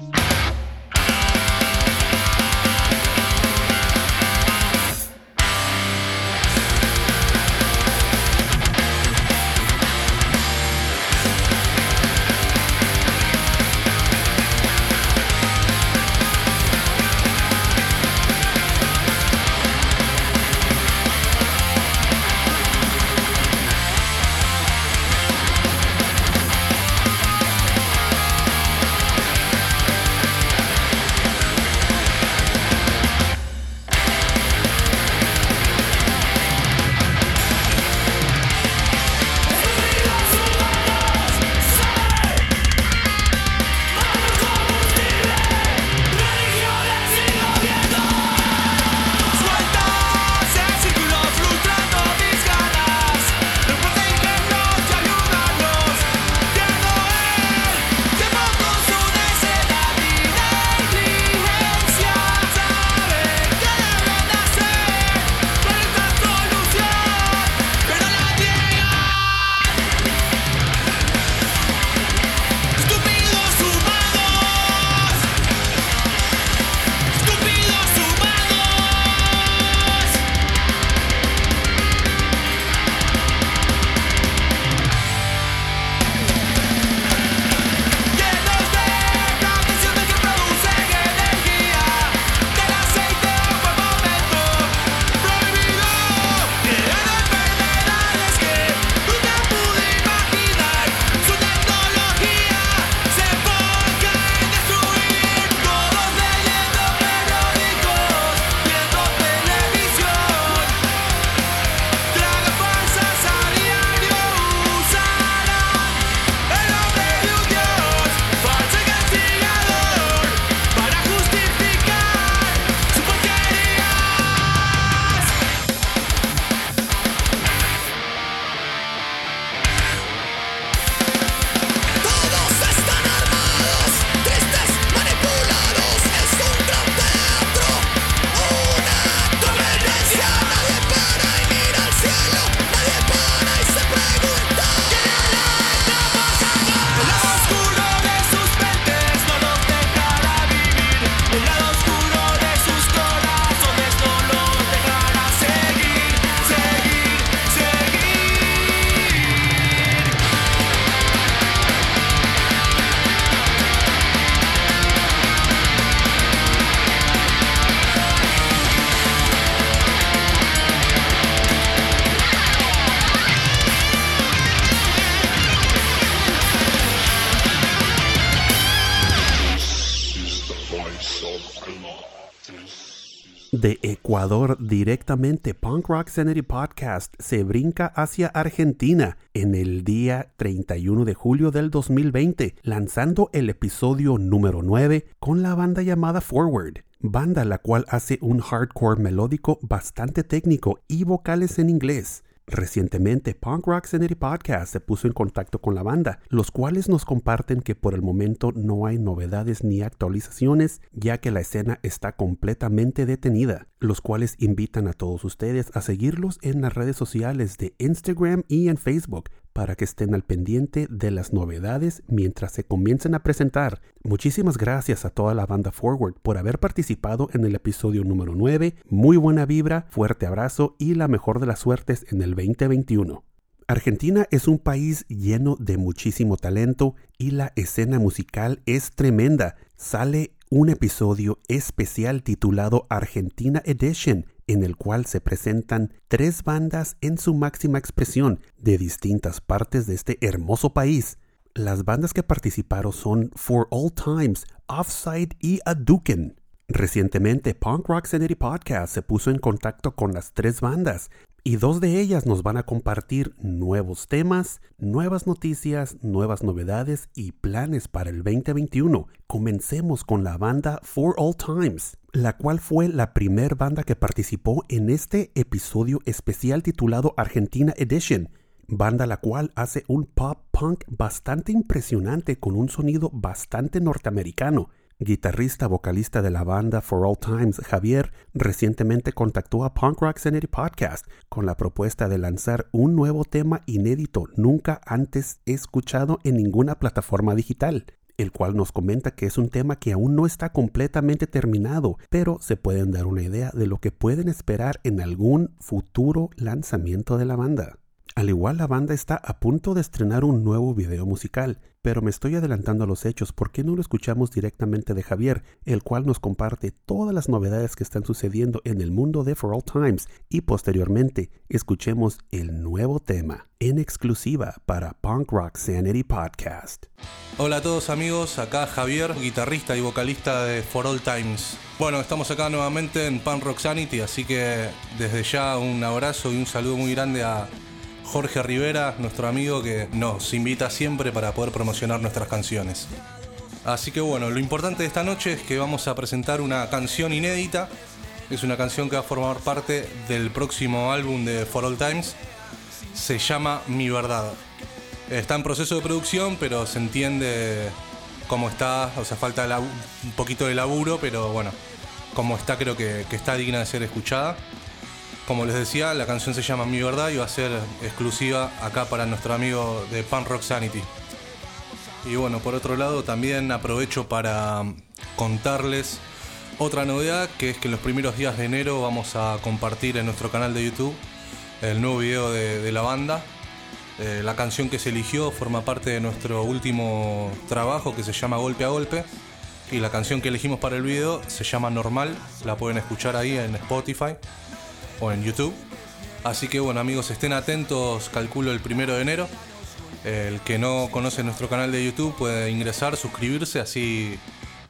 Directamente, Punk Rock Sanity Podcast se brinca hacia Argentina en el día 31 de julio del 2020, lanzando el episodio número 9 con la banda llamada Forward, banda la cual hace un hardcore melódico bastante técnico y vocales en inglés. Recientemente, Punk Rock Sanity Podcast se puso en contacto con la banda, los cuales nos comparten que por el momento no hay novedades ni actualizaciones, ya que la escena está completamente detenida, los cuales invitan a todos ustedes a seguirlos en las redes sociales de Instagram y en Facebook para que estén al pendiente de las novedades mientras se comiencen a presentar. Muchísimas gracias a toda la banda Forward por haber participado en el episodio número 9. Muy buena vibra, fuerte abrazo y la mejor de las suertes en el 2021. Argentina es un país lleno de muchísimo talento y la escena musical es tremenda. Sale un episodio especial titulado Argentina Edition, en el cual se presentan tres bandas en su máxima expresión de distintas partes de este hermoso país. Las bandas que participaron son For All Times, Offside y Aduken. Recientemente, Punk Rock Sanity Podcast se puso en contacto con las tres bandas y dos de ellas nos van a compartir nuevos temas, nuevas noticias, nuevas novedades y planes para el 2021. Comencemos con la banda For All Times, la cual fue la primer banda que participó en este episodio especial titulado Argentina Edition. banda la cual hace un pop punk bastante impresionante con un sonido bastante norteamericano. Guitarrista vocalista de la banda For All Times, Javier, recientemente contactó a Punk Rock Sanity Podcast con la propuesta de lanzar un nuevo tema inédito nunca antes escuchado en ninguna plataforma digital el cual nos comenta que es un tema que aún no está completamente terminado, pero se pueden dar una idea de lo que pueden esperar en algún futuro lanzamiento de la banda. Al igual la banda está a punto de estrenar un nuevo video musical, pero me estoy adelantando a los hechos, ¿por qué no lo escuchamos directamente de Javier, el cual nos comparte todas las novedades que están sucediendo en el mundo de For All Times y posteriormente escuchemos el nuevo tema en exclusiva para Punk Rock Sanity Podcast. Hola a todos amigos, acá Javier, guitarrista y vocalista de For All Times. Bueno, estamos acá nuevamente en Punk Rock Sanity, así que desde ya un abrazo y un saludo muy grande a Jorge Rivera, nuestro amigo que nos invita siempre para poder promocionar nuestras canciones. Así que bueno, lo importante de esta noche es que vamos a presentar una canción inédita. Es una canción que va a formar parte del próximo álbum de For All Times. Se llama Mi Verdad. Está en proceso de producción, pero se entiende cómo está. O sea, falta un poquito de laburo, pero bueno, como está creo que, que está digna de ser escuchada. Como les decía, la canción se llama Mi Verdad y va a ser exclusiva acá para nuestro amigo de Punk Rock Sanity. Y bueno, por otro lado también aprovecho para contarles otra novedad, que es que en los primeros días de enero vamos a compartir en nuestro canal de YouTube el nuevo video de, la banda. Eh, la canción que se eligió forma parte de nuestro último trabajo que se llama Golpe a Golpe. Y la canción que elegimos para el video se llama Normal. La pueden escuchar ahí en Spotify o en YouTube. Así que bueno amigos, estén atentos, calculo el primero de enero. El que no conoce nuestro canal de YouTube puede ingresar, suscribirse, así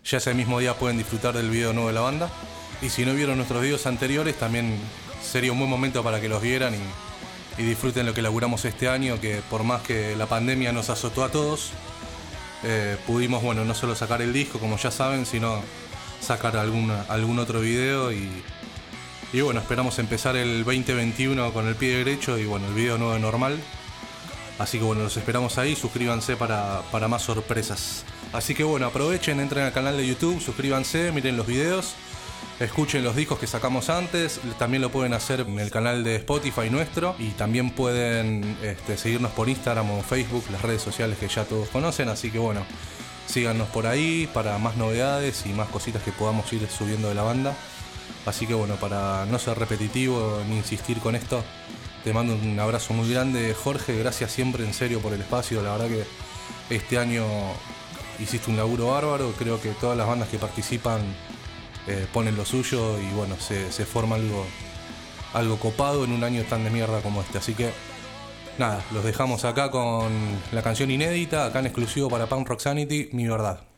ya ese mismo día pueden disfrutar del video nuevo de la banda. Y si no vieron nuestros videos anteriores, también sería un buen momento para que los vieran y, disfruten lo que laburamos este año, que por más que la pandemia nos azotó a todos, eh, pudimos, bueno, no solo sacar el disco, como ya saben, sino sacar alguna, algún otro video y, y bueno, esperamos empezar el 2021 con el pie derecho y bueno, el video nuevo normal. Así que bueno, los esperamos ahí, suscríbanse para, para más sorpresas. Así que bueno, aprovechen, entren al canal de YouTube, suscríbanse, miren los videos, escuchen los discos que sacamos antes, también lo pueden hacer en el canal de Spotify nuestro y también pueden este, seguirnos por Instagram o Facebook, las redes sociales que ya todos conocen, así que bueno, síganos por ahí para más novedades y más cositas que podamos ir subiendo de la banda. Así que bueno, para no ser repetitivo ni insistir con esto, te mando un abrazo muy grande, Jorge. Gracias siempre en serio por el espacio. La verdad que este año hiciste un laburo bárbaro. Creo que todas las bandas que participan eh, ponen lo suyo y bueno, se, forma algo, algo copado en un año tan de mierda como este. Así que nada, los dejamos acá con la canción inédita, acá en exclusivo para Punk Rock Sanity, Mi Verdad.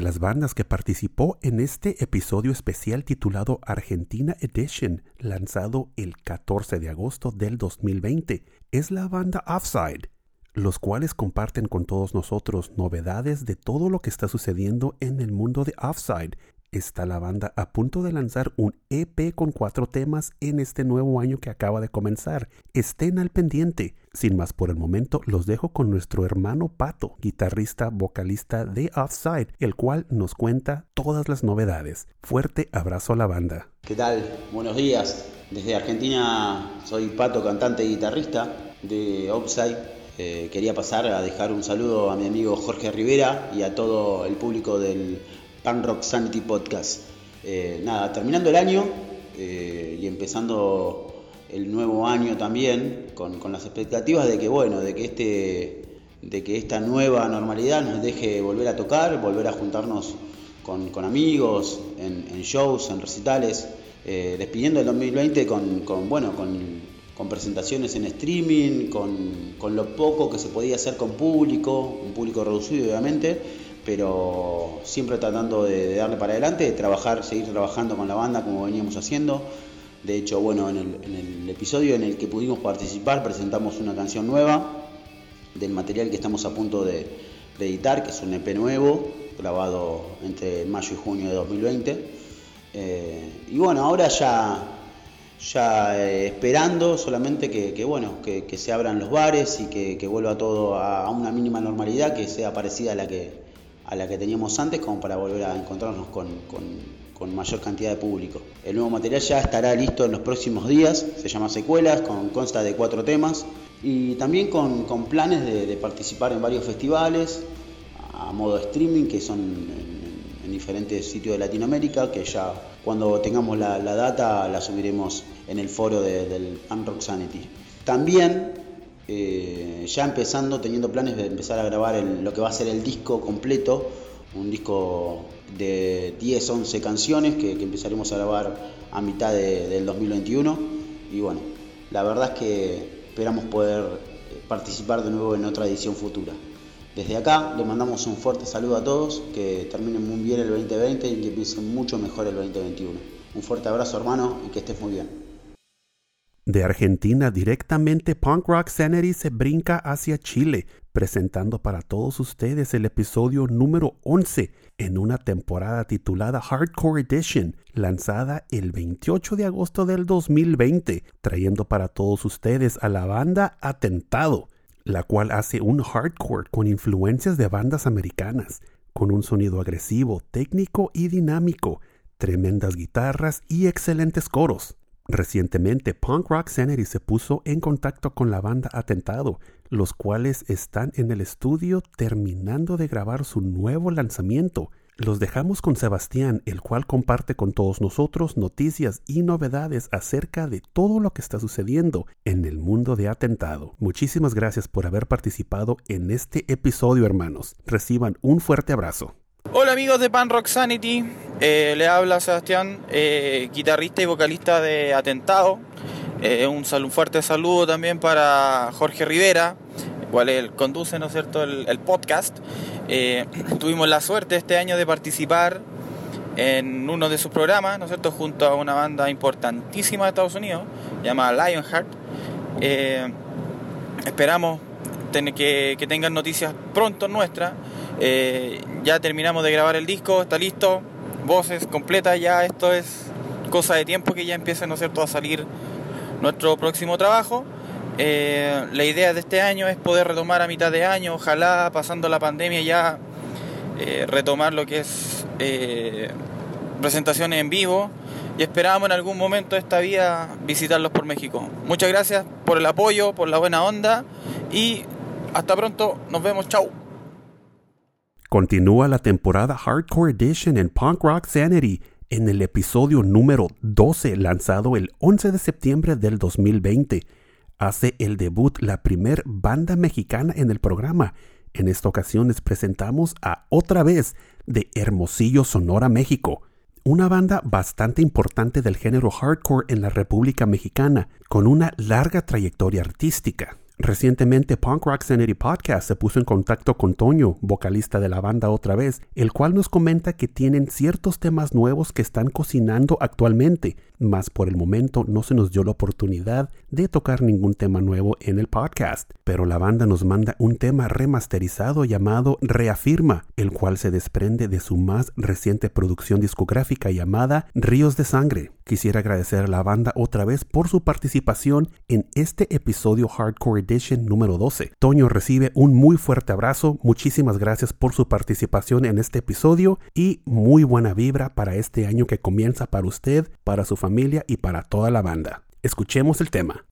De las bandas que participó en este episodio especial titulado Argentina Edition, lanzado el 14 de agosto del 2020, es la banda Offside. los cuales comparten con todos nosotros novedades de todo lo que está sucediendo en el mundo de Offside. Está la banda a punto de lanzar un EP con cuatro temas en este nuevo año que acaba de comenzar. Estén al pendiente. Sin más por el momento, los dejo con nuestro hermano Pato, guitarrista vocalista de Offside, el cual nos cuenta todas las novedades. Fuerte abrazo a la banda. ¿Qué tal? Buenos días. Desde Argentina soy Pato, cantante y guitarrista de Offside. Eh, quería pasar a dejar un saludo a mi amigo Jorge Rivera y a todo el público del Pan Rock Sanity Podcast. Eh, nada, terminando el año eh, y empezando el nuevo año también con, con, las expectativas de que bueno, de que este de que esta nueva normalidad nos deje volver a tocar, volver a juntarnos con, con amigos, en, shows, en recitales, eh, despidiendo el 2020 con, con bueno, con, presentaciones en streaming, con lo poco que se podía hacer con público, un público reducido obviamente pero siempre tratando de, darle para adelante, de trabajar, seguir trabajando con la banda como veníamos haciendo. De hecho, bueno, en el, episodio en el que pudimos participar presentamos una canción nueva del material que estamos a punto de, editar, que es un EP nuevo, grabado entre mayo y junio de 2020. Eh, y bueno, ahora ya, ya eh, esperando solamente que, bueno, que, se abran los bares y que, vuelva todo a una mínima normalidad que sea parecida a la que, a la que teníamos antes como para volver a encontrarnos con, con, con, mayor cantidad de público. El nuevo material ya estará listo en los próximos días, se llama Secuelas, con, consta de cuatro temas y también con, con planes de, de, participar en varios festivales a modo streaming que son en, en, diferentes sitios de Latinoamérica, que ya cuando tengamos la, la data la subiremos en el foro de, del Unrock Sanity. También eh, ya empezando, teniendo planes de empezar a grabar el, lo que va a ser el disco completo, un disco de 10, 11 canciones que, que empezaremos a grabar a mitad de, del 2021. Y bueno, la verdad es que esperamos poder participar de nuevo en otra edición futura. Desde acá le mandamos un fuerte saludo a todos, que terminen muy bien el 2020 y que empiecen mucho mejor el 2021. Un fuerte abrazo hermano y que estés muy bien. De Argentina directamente Punk Rock Sanity se brinca hacia Chile, presentando para todos ustedes el episodio número 11 en una temporada titulada Hardcore Edition, lanzada el 28 de agosto del 2020, trayendo para todos ustedes a la banda Atentado, la cual hace un hardcore con influencias de bandas americanas, con un sonido agresivo, técnico y dinámico, tremendas guitarras y excelentes coros. Recientemente, Punk Rock Sanity se puso en contacto con la banda Atentado, los cuales están en el estudio terminando de grabar su nuevo lanzamiento. Los dejamos con Sebastián, el cual comparte con todos nosotros noticias y novedades acerca de todo lo que está sucediendo en el mundo de Atentado. Muchísimas gracias por haber participado en este episodio, hermanos. Reciban un fuerte abrazo. Hola amigos de Pan Rock Sanity, eh, le habla Sebastián, eh, guitarrista y vocalista de Atentado. Eh, un, sal un, fuerte saludo también para Jorge Rivera, cual él conduce, ¿no cierto?, el, podcast. tuvimos la suerte este año de participar en uno de sus programas, ¿no es cierto?, junto a una banda importantísima de Estados Unidos, llamada Lionheart. esperamos que, que tengan noticias pronto nuestras. Eh, ya terminamos de grabar el disco, está listo, voces completas, ya esto es cosa de tiempo que ya empiece ¿no es cierto? a salir nuestro próximo trabajo. Eh, la idea de este año es poder retomar a mitad de año, ojalá pasando la pandemia ya eh, retomar lo que es presentaciones en vivo y esperamos en algún momento de esta vida visitarlos por México. Muchas gracias por el apoyo, por la buena onda y hasta pronto, nos vemos, chao. Continúa la temporada Hardcore Edition en Punk Rock Sanity en el episodio número 12 lanzado el 11 de septiembre del 2020. Hace el debut la primer banda mexicana en el programa. En esta ocasión les presentamos a Otra vez de Hermosillo, Sonora, México. Una banda bastante importante del género hardcore en la República Mexicana, con una larga trayectoria artística. Recientemente Punk Rock Sanity Podcast se puso en contacto con Toño, vocalista de la banda otra vez, el cual nos comenta que tienen ciertos temas nuevos que están cocinando actualmente, mas por el momento no se nos dio la oportunidad de tocar ningún tema nuevo en el podcast, pero la banda nos manda un tema remasterizado llamado Reafirma, el cual se desprende de su más reciente producción discográfica llamada Ríos de Sangre. Quisiera agradecer a la banda otra vez por su participación en este episodio Hardcore Edition número 12. Toño recibe un muy fuerte abrazo, muchísimas gracias por su participación en este episodio y muy buena vibra para este año que comienza para usted, para su familia y para toda la banda. Escuchemos el tema.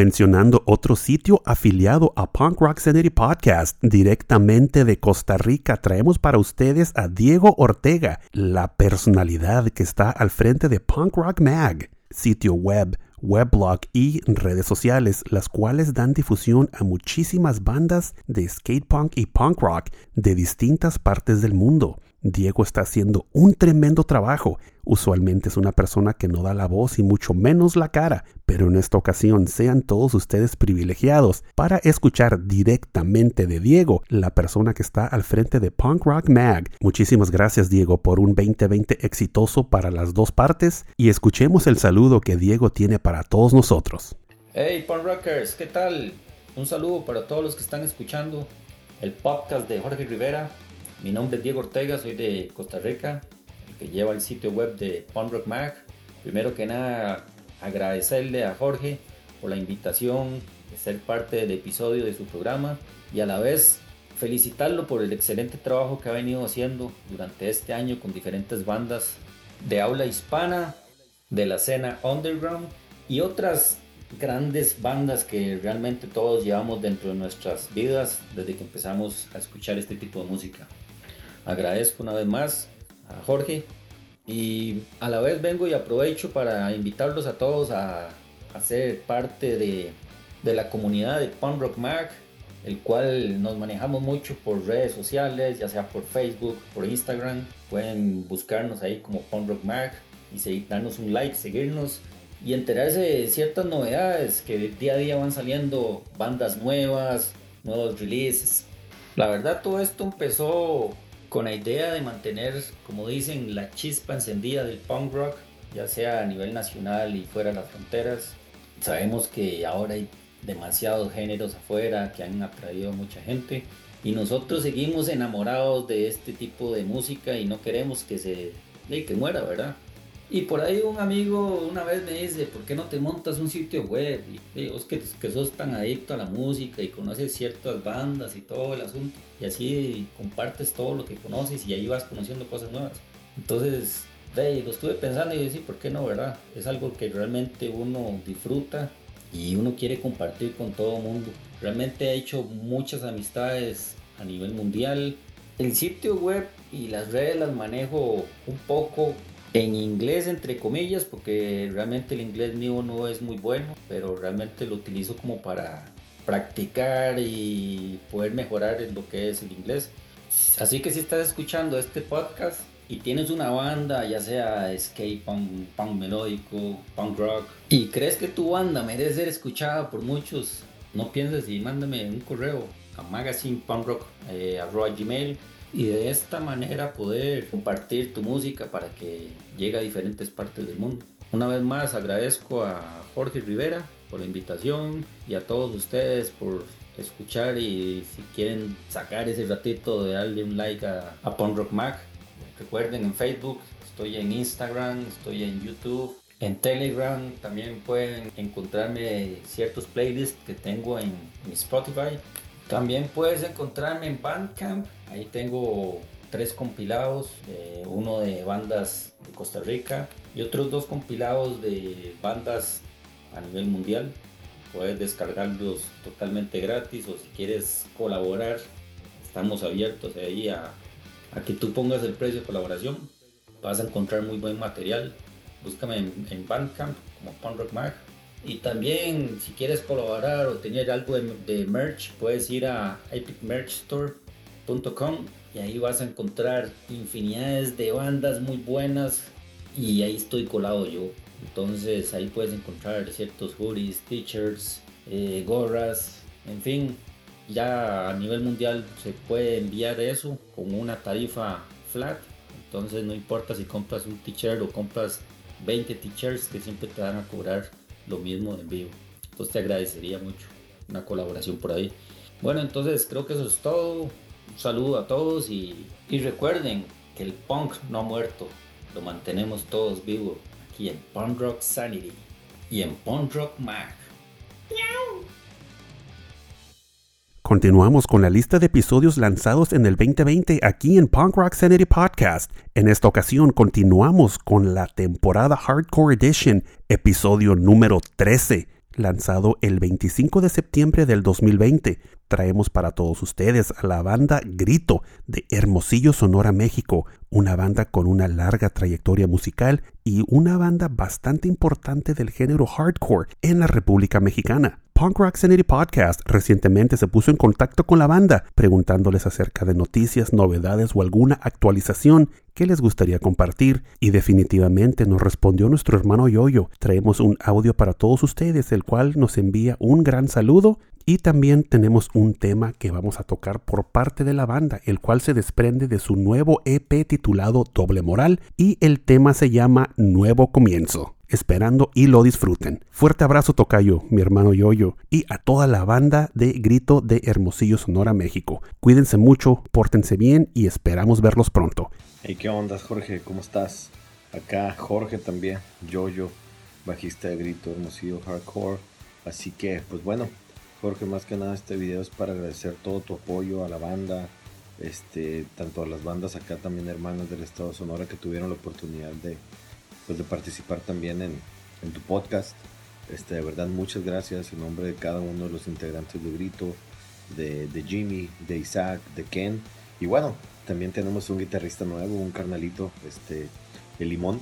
Mencionando otro sitio afiliado a Punk Rock Sanity Podcast. Directamente de Costa Rica traemos para ustedes a Diego Ortega, la personalidad que está al frente de Punk Rock Mag, sitio web, weblog y redes sociales, las cuales dan difusión a muchísimas bandas de skate punk y punk rock de distintas partes del mundo. Diego está haciendo un tremendo trabajo. Usualmente es una persona que no da la voz y mucho menos la cara, pero en esta ocasión sean todos ustedes privilegiados para escuchar directamente de Diego, la persona que está al frente de Punk Rock Mag. Muchísimas gracias Diego por un 2020 exitoso para las dos partes y escuchemos el saludo que Diego tiene para todos nosotros. Hey Punk Rockers, ¿qué tal? Un saludo para todos los que están escuchando el podcast de Jorge Rivera. Mi nombre es Diego Ortega, soy de Costa Rica, que lleva el sitio web de Punk Rock Mag. Primero que nada, agradecerle a Jorge por la invitación de ser parte del episodio de su programa y a la vez felicitarlo por el excelente trabajo que ha venido haciendo durante este año con diferentes bandas de habla hispana, de la escena underground y otras grandes bandas que realmente todos llevamos dentro de nuestras vidas desde que empezamos a escuchar este tipo de música. Agradezco una vez más a Jorge y a la vez vengo y aprovecho para invitarlos a todos a, a ser parte de, de la comunidad de Punk Rock Mag, el cual nos manejamos mucho por redes sociales, ya sea por Facebook, por Instagram. Pueden buscarnos ahí como Punk Rock Mag y seguir, darnos un like, seguirnos y enterarse de ciertas novedades que día a día van saliendo, bandas nuevas, nuevos releases. La verdad todo esto empezó con la idea de mantener, como dicen, la chispa encendida del punk rock, ya sea a nivel nacional y fuera de las fronteras. Sabemos que ahora hay demasiados géneros afuera que han atraído a mucha gente Y nosotros seguimos enamorados de este tipo de música y no queremos que se que muera, ¿verdad? Y por ahí un amigo una vez me dice, ¿por qué no te montas un sitio web? Y digo, es que, que sos tan adicto a la música y conoces ciertas bandas y todo el asunto. Y así compartes todo lo que conoces y ahí vas conociendo cosas nuevas. Entonces, de, lo estuve pensando y sí, ¿por qué no, verdad? Es algo que realmente uno disfruta y uno quiere compartir con todo el mundo. Realmente he hecho muchas amistades a nivel mundial. El sitio web y las redes las manejo un poco en inglés, entre comillas, porque realmente el inglés mío no es muy bueno, pero realmente lo utilizo como para practicar y poder mejorar en lo que es el inglés. Así que si estás escuchando este podcast y tienes una banda, ya sea skate punk, punk melódico, punk rock, y crees que tu banda merece ser escuchada por muchos, no pienses y mándame un correo a magazinepunkrock.gmail y de esta manera poder compartir tu música para que llegue a diferentes partes del mundo. Una vez más agradezco a Jorge Rivera por la invitación y a todos ustedes por escuchar y si quieren sacar ese ratito de darle un like a, a Rock Mac. Recuerden en Facebook, estoy en Instagram, estoy en YouTube, en Telegram también pueden encontrarme ciertos playlists que tengo en mi Spotify. También puedes encontrarme en Bandcamp, ahí tengo tres compilados, eh, uno de bandas de Costa Rica y otros dos compilados de bandas a nivel mundial. Puedes descargarlos totalmente gratis o si quieres colaborar, estamos abiertos ahí a, que tú pongas el precio de colaboración. Vas a encontrar muy buen material. Búscame en, en Bandcamp como Punk Rock Mag. Y también si quieres colaborar o tener algo de, merch, puedes ir a epicmerchstore.com y ahí vas a encontrar infinidades de bandas muy buenas y ahí estoy colado yo. Entonces ahí puedes encontrar ciertos hoodies, t-shirts, eh, gorras, en fin, ya a nivel mundial se puede enviar eso con una tarifa flat. Entonces no importa si compras un t-shirt o compras 20 t-shirts que siempre te van a cobrar lo mismo en vivo. Entonces te agradecería mucho una colaboración por ahí. Bueno, entonces creo que eso es todo. Un saludo a todos y, y recuerden que el punk no ha muerto. Lo mantenemos todos vivos aquí en Punk Rock Sanity y en Punk Rock Mag. Continuamos con la lista de episodios lanzados en el 2020 aquí en Punk Rock Sanity Podcast. En esta ocasión continuamos con la temporada Hardcore Edition, episodio número 13, lanzado el 25 de septiembre del 2020. Traemos para todos ustedes a la banda Grito de Hermosillo, Sonora, México, una banda con una larga trayectoria musical y una banda bastante importante del género hardcore en la República Mexicana. Punk Rock Sanity Podcast recientemente se puso en contacto con la banda, preguntándoles acerca de noticias, novedades o alguna actualización que les gustaría compartir y definitivamente nos respondió nuestro hermano Yoyo. Traemos un audio para todos ustedes, el cual nos envía un gran saludo y también tenemos un tema que vamos a tocar por parte de la banda, el cual se desprende de su nuevo EP titulado Doble Moral y el tema se llama Nuevo Comienzo esperando y lo disfruten. Fuerte abrazo Tocayo, mi hermano Yoyo, y a toda la banda de Grito de Hermosillo, Sonora, México. Cuídense mucho, pórtense bien y esperamos verlos pronto. Hey, ¿qué onda, Jorge? ¿Cómo estás? Acá Jorge también, Yoyo, bajista de Grito Hermosillo Hardcore. Así que, pues bueno, Jorge, más que nada este video es para agradecer todo tu apoyo a la banda, este, tanto a las bandas acá también hermanas del estado Sonora que tuvieron la oportunidad de, pues, de participar también en, en tu podcast. Este, de verdad, muchas gracias en nombre de cada uno de los integrantes de Grito, de, de Jimmy, de Isaac, de Ken. Y bueno, también tenemos un guitarrista nuevo, un carnalito, este, el Limón.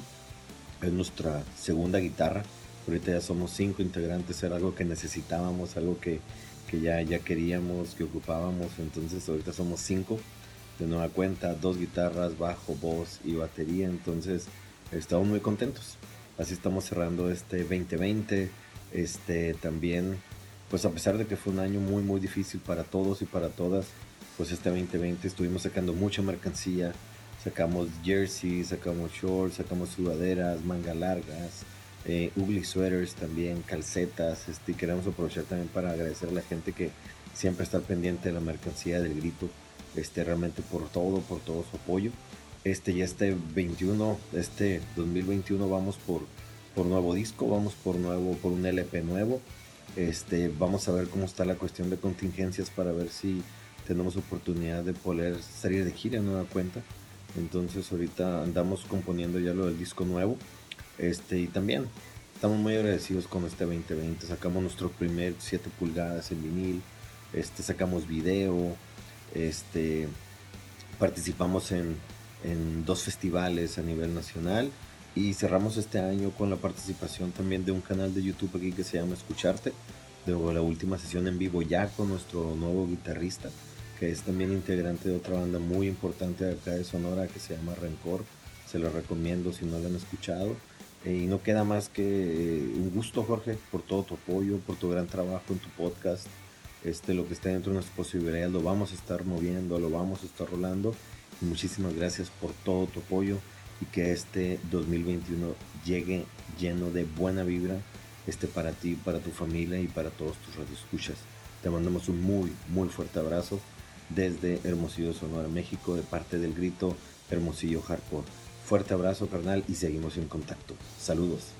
Es nuestra segunda guitarra. Ahorita ya somos cinco integrantes, era algo que necesitábamos, algo que, que ya, ya queríamos, que ocupábamos. Entonces ahorita somos cinco de nueva cuenta, dos guitarras, bajo, voz y batería. Entonces estamos muy contentos. Así estamos cerrando este 2020. Este también, pues a pesar de que fue un año muy muy difícil para todos y para todas, pues este 2020 estuvimos sacando mucha mercancía. Sacamos jerseys, sacamos shorts, sacamos sudaderas, manga largas, eh, ugly sweaters también, calcetas. Este, y queremos aprovechar también para agradecer a la gente que siempre estar pendiente de la mercancía del grito, este, realmente por todo, por todo su apoyo. Este ya este 21, este 2021 vamos por, por nuevo disco, vamos por nuevo, por un LP nuevo. Este, vamos a ver cómo está la cuestión de contingencias para ver si tenemos oportunidad de poder salir de gira en nueva cuenta. Entonces ahorita andamos componiendo ya lo del disco nuevo. Este, y también estamos muy agradecidos con este 2020. Sacamos nuestro primer 7 pulgadas en vinil. Este, sacamos video. Este, participamos en, en dos festivales a nivel nacional. Y cerramos este año con la participación también de un canal de YouTube aquí que se llama Escucharte. De la última sesión en vivo ya con nuestro nuevo guitarrista, que es también integrante de otra banda muy importante de acá de Sonora que se llama Rencor. Se lo recomiendo si no lo han escuchado. Eh, y no queda más que eh, un gusto, Jorge, por todo tu apoyo, por tu gran trabajo en tu podcast. Este, lo que está dentro de nuestras posibilidades lo vamos a estar moviendo, lo vamos a estar rolando. Y muchísimas gracias por todo tu apoyo y que este 2021 llegue lleno de buena vibra este para ti, para tu familia y para todos tus radioescuchas. Te mandamos un muy, muy fuerte abrazo desde Hermosillo, Sonora, México, de parte del grito Hermosillo Hardcore. Fuerte abrazo, carnal, y seguimos en contacto. Saludos.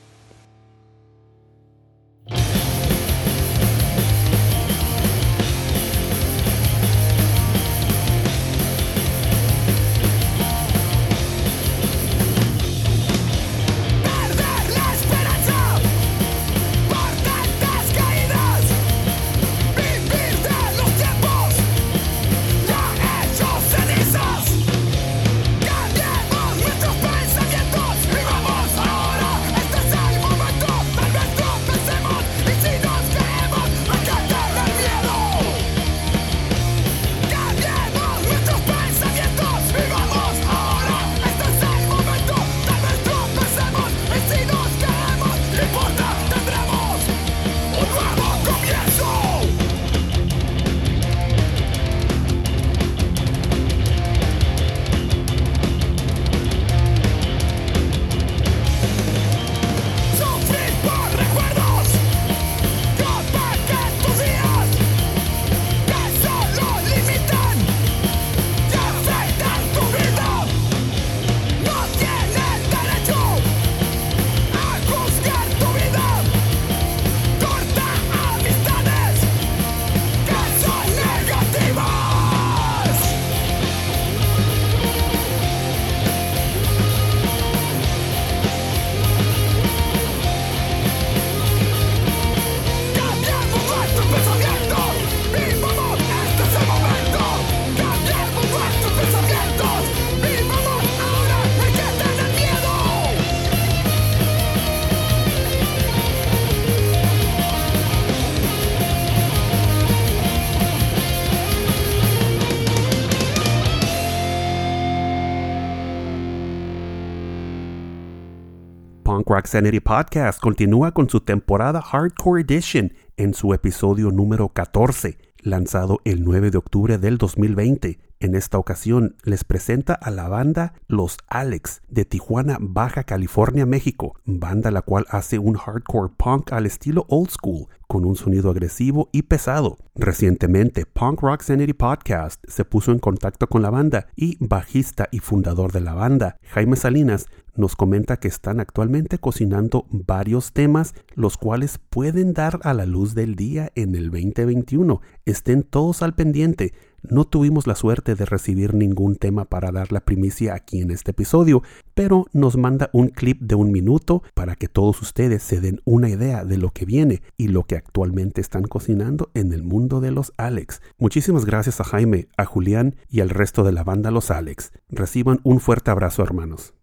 Punk Rock Sanity Podcast continúa con su temporada Hardcore Edition en su episodio número 14, lanzado el 9 de octubre del 2020. En esta ocasión les presenta a la banda Los Alex de Tijuana, Baja California, México, banda la cual hace un hardcore punk al estilo old school, con un sonido agresivo y pesado. Recientemente, Punk Rock Sanity Podcast se puso en contacto con la banda y bajista y fundador de la banda, Jaime Salinas, nos comenta que están actualmente cocinando varios temas, los cuales pueden dar a la luz del día en el 2021. Estén todos al pendiente. No tuvimos la suerte de recibir ningún tema para dar la primicia aquí en este episodio, pero nos manda un clip de un minuto para que todos ustedes se den una idea de lo que viene y lo que actualmente están cocinando en el mundo de los Alex. Muchísimas gracias a Jaime, a Julián y al resto de la banda Los Alex. Reciban un fuerte abrazo hermanos.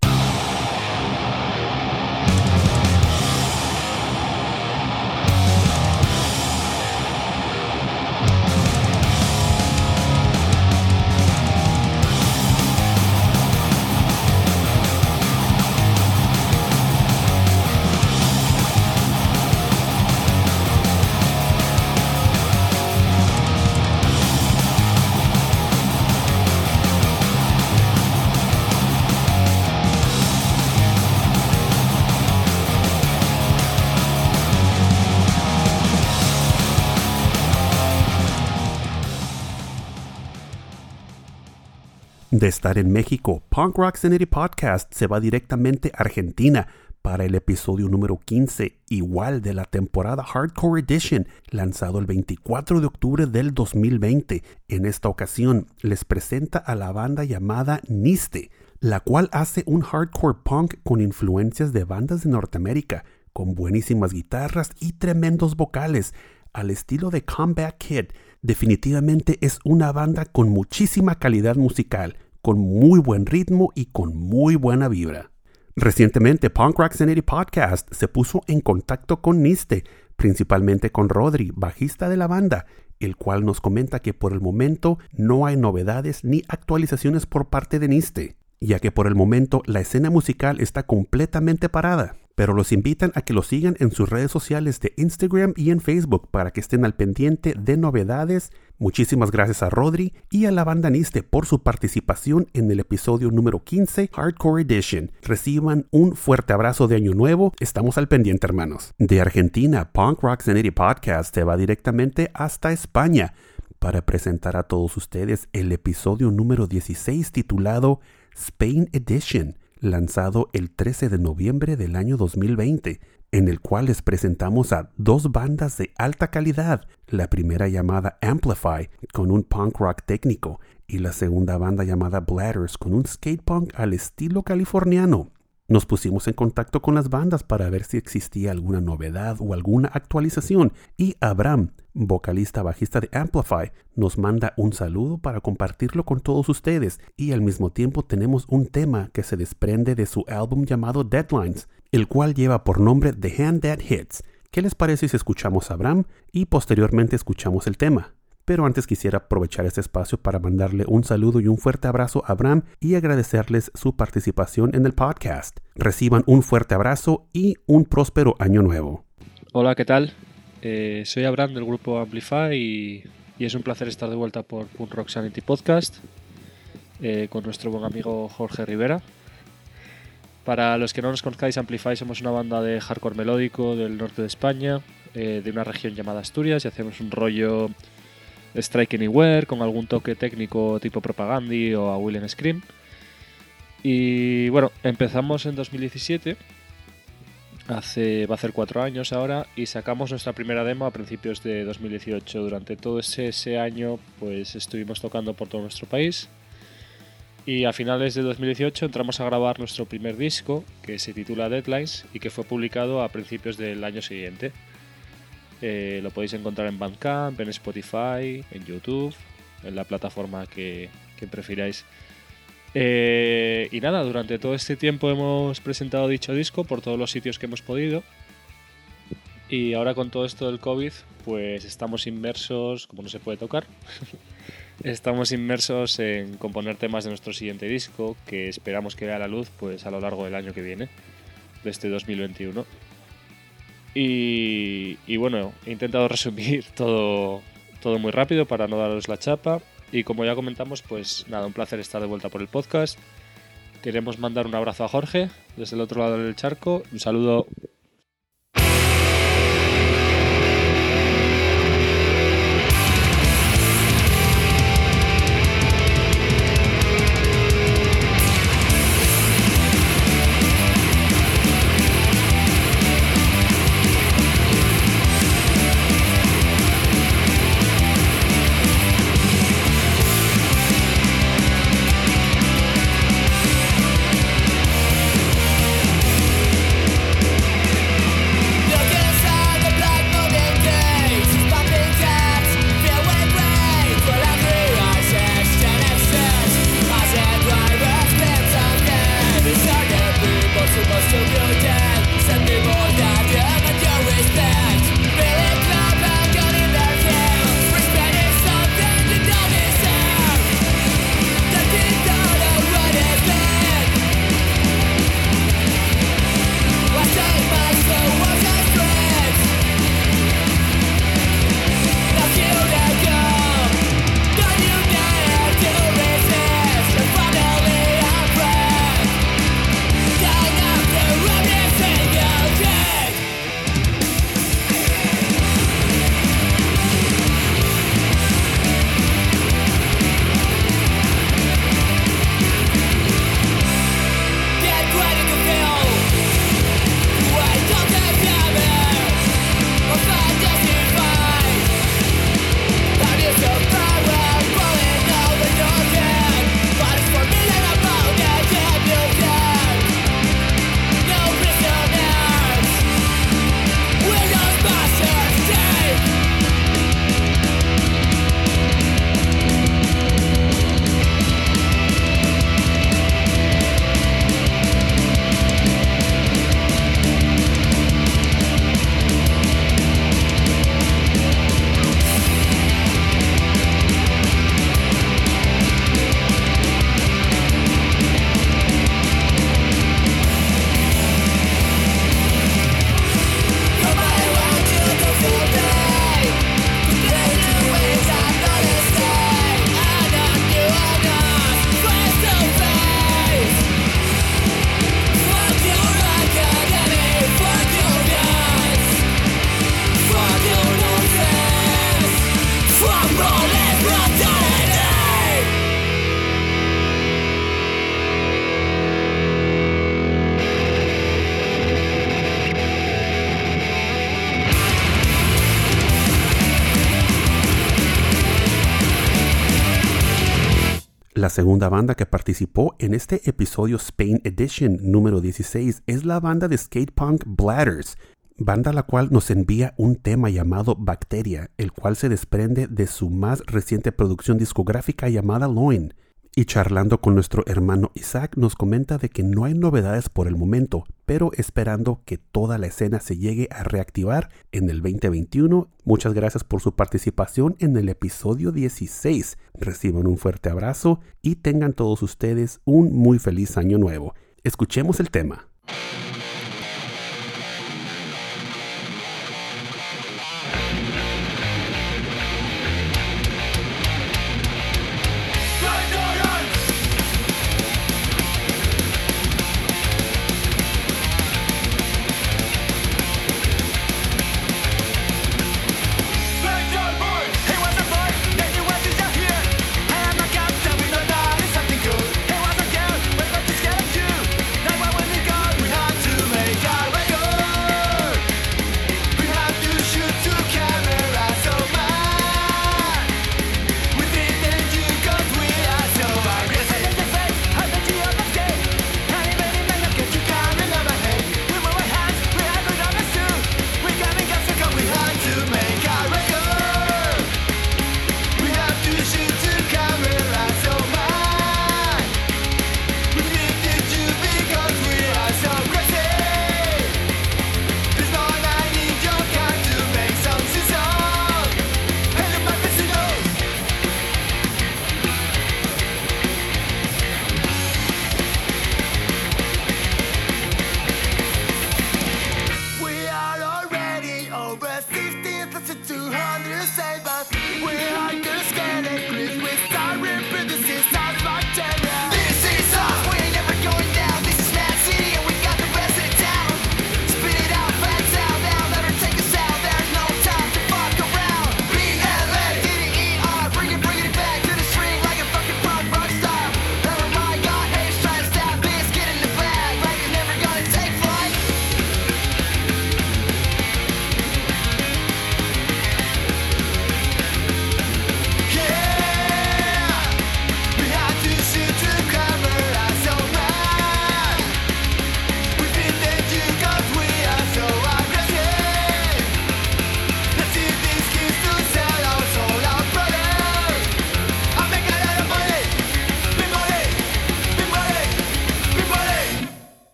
De estar en México, Punk Rock Sanity Podcast se va directamente a Argentina para el episodio número 15, igual de la temporada Hardcore Edition, lanzado el 24 de octubre del 2020. En esta ocasión les presenta a la banda llamada Niste, la cual hace un hardcore punk con influencias de bandas de Norteamérica, con buenísimas guitarras y tremendos vocales, al estilo de Combat Kid. Definitivamente es una banda con muchísima calidad musical, con muy buen ritmo y con muy buena vibra. Recientemente, Punk Rock Sanity Podcast se puso en contacto con Niste, principalmente con Rodri, bajista de la banda, el cual nos comenta que por el momento no hay novedades ni actualizaciones por parte de Niste, ya que por el momento la escena musical está completamente parada pero los invitan a que lo sigan en sus redes sociales de Instagram y en Facebook para que estén al pendiente de novedades. Muchísimas gracias a Rodri y a la banda Niste por su participación en el episodio número 15 Hardcore Edition. Reciban un fuerte abrazo de Año Nuevo. Estamos al pendiente, hermanos. De Argentina, Punk Rock Sanity Podcast se va directamente hasta España para presentar a todos ustedes el episodio número 16 titulado Spain Edition lanzado el 13 de noviembre del año 2020, en el cual les presentamos a dos bandas de alta calidad, la primera llamada Amplify, con un punk rock técnico, y la segunda banda llamada Bladders, con un skate punk al estilo californiano. Nos pusimos en contacto con las bandas para ver si existía alguna novedad o alguna actualización y Abraham, vocalista bajista de Amplify, nos manda un saludo para compartirlo con todos ustedes y al mismo tiempo tenemos un tema que se desprende de su álbum llamado Deadlines, el cual lleva por nombre The Hand That Hits. ¿Qué les parece si escuchamos a Abraham y posteriormente escuchamos el tema? Pero antes quisiera aprovechar este espacio para mandarle un saludo y un fuerte abrazo a Abraham y agradecerles su participación en el podcast. Reciban un fuerte abrazo y un próspero año nuevo. Hola, ¿qué tal? Eh, soy Abraham del grupo Amplify y, y, es un placer estar de vuelta por Punk Rock Sanity Podcast eh, con nuestro buen amigo Jorge Rivera. Para los que no nos conozcáis, Amplify somos una banda de hardcore melódico del norte de España, eh, de una región llamada Asturias, y hacemos un rollo Strike Anywhere con algún toque técnico tipo Propagandi o a Will Scream. Y bueno, empezamos en 2017, hace, va a ser cuatro años ahora, y sacamos nuestra primera demo a principios de 2018. Durante todo ese, ese año pues estuvimos tocando por todo nuestro país. Y a finales de 2018 entramos a grabar nuestro primer disco, que se titula Deadlines, y que fue publicado a principios del año siguiente. Eh, lo podéis encontrar en Bandcamp, en Spotify, en YouTube, en la plataforma que, que prefiráis. Eh, y nada, durante todo este tiempo hemos presentado dicho disco por todos los sitios que hemos podido. Y ahora con todo esto del COVID, pues estamos inmersos, como no se puede tocar, estamos inmersos en componer temas de nuestro siguiente disco, que esperamos que vea la luz pues a lo largo del año que viene, de este 2021. Y, y, bueno, he intentado resumir todo, todo muy rápido para no daros la chapa. Y como ya comentamos, pues nada, un placer estar de vuelta por el podcast. Queremos mandar un abrazo a Jorge desde el otro lado del charco. Un saludo. Segunda banda que participó en este episodio Spain Edition número 16 es la banda de skate punk Bladders, banda la cual nos envía un tema llamado Bacteria, el cual se desprende de su más reciente producción discográfica llamada Loin. Y charlando con nuestro hermano Isaac nos comenta de que no hay novedades por el momento, pero esperando que toda la escena se llegue a reactivar en el 2021. Muchas gracias por su participación en el episodio 16. Reciban un fuerte abrazo y tengan todos ustedes un muy feliz año nuevo. Escuchemos el tema.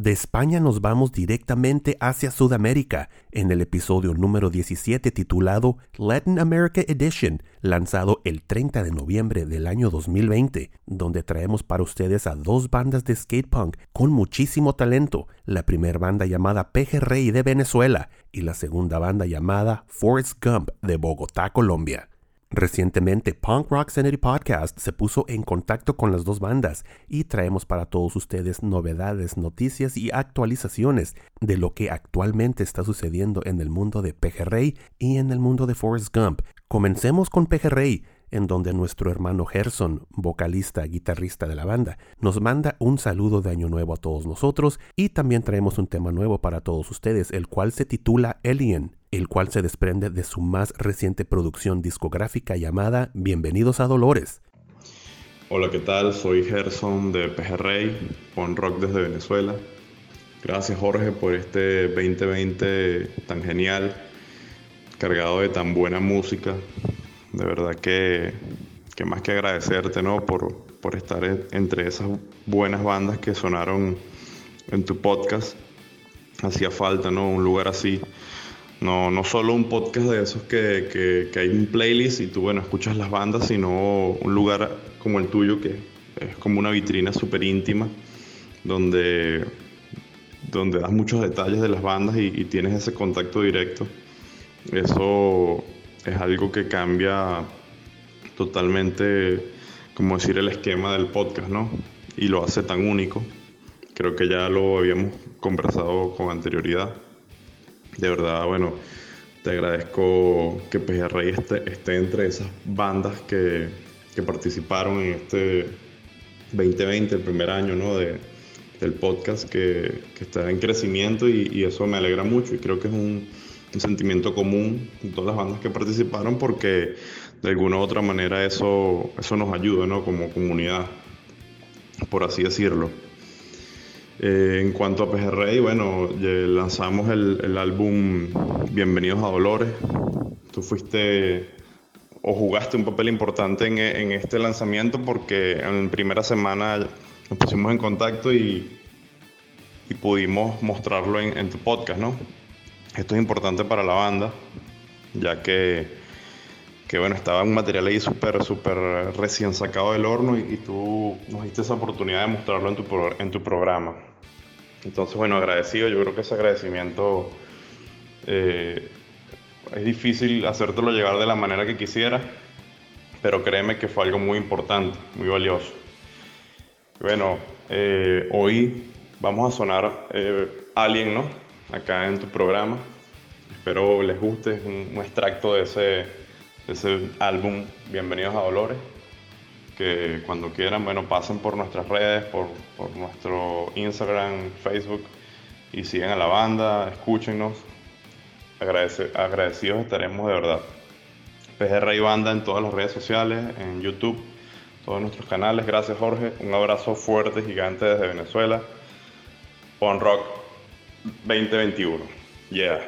De España nos vamos directamente hacia Sudamérica en el episodio número 17 titulado Latin America Edition, lanzado el 30 de noviembre del año 2020, donde traemos para ustedes a dos bandas de skate punk con muchísimo talento, la primera banda llamada Pejerrey de Venezuela y la segunda banda llamada Forrest Gump de Bogotá, Colombia. Recientemente, Punk Rock Sanity Podcast se puso en contacto con las dos bandas y traemos para todos ustedes novedades, noticias y actualizaciones de lo que actualmente está sucediendo en el mundo de Pejerrey y en el mundo de Forrest Gump. Comencemos con Pejerrey, en donde nuestro hermano Gerson, vocalista, guitarrista de la banda, nos manda un saludo de Año Nuevo a todos nosotros y también traemos un tema nuevo para todos ustedes, el cual se titula Alien, el cual se desprende de su más reciente producción discográfica llamada Bienvenidos a Dolores. Hola, ¿qué tal? Soy Gerson de Pejerrey, Pon Rock desde Venezuela. Gracias Jorge por este 2020 tan genial, cargado de tan buena música. De verdad que, que más que agradecerte ¿no? por, por estar en- entre esas buenas bandas que sonaron en tu podcast. Hacía falta ¿no? un lugar así. No, no solo un podcast de esos que, que- que hay un playlist y tú bueno escuchas las bandas, sino un lugar como el tuyo que es como una vitrina súper íntima donde, donde das muchos detalles de las bandas y tienes ese contacto directo. Eso es algo que cambia totalmente, como decir, el esquema del podcast, ¿no? Y lo hace tan único. Creo que ya lo habíamos conversado con anterioridad. De verdad, bueno, te agradezco que Pejerrey esté, esté entre esas bandas que, que participaron en este 2020, el primer año ¿no? de, del podcast, que, que está en crecimiento y eso me alegra mucho y creo que es un, un sentimiento común en todas las bandas que participaron porque de alguna u otra manera eso, eso nos ayuda, ¿no? Como comunidad, por así decirlo. Eh, en cuanto a Pejerrey, bueno, lanzamos el, el álbum Bienvenidos a Dolores. Tú fuiste o jugaste un papel importante en, en este lanzamiento porque en primera semana nos pusimos en contacto y, y pudimos mostrarlo en, en tu podcast, ¿no? Esto es importante para la banda, ya que, que bueno, estaba un material ahí súper, súper recién sacado del horno y, y tú nos diste esa oportunidad de mostrarlo en tu, pro- en tu programa. Entonces, bueno, agradecido, yo creo que ese agradecimiento eh, es difícil hacértelo llegar de la manera que quisiera, pero créeme que fue algo muy importante, muy valioso. Bueno, eh, hoy vamos a sonar eh, Alien, ¿no? Acá en tu programa. Espero les guste, un, extracto de ese, de ese álbum Bienvenidos a Dolores. Que cuando quieran, bueno, pasen por nuestras redes, por, por nuestro Instagram, Facebook y sigan a la banda, escúchenos. Agradecidos estaremos de verdad. PGR y Banda en todas las redes sociales, en YouTube, todos nuestros canales. Gracias Jorge, un abrazo fuerte, gigante desde Venezuela. On Rock 2021. Yeah.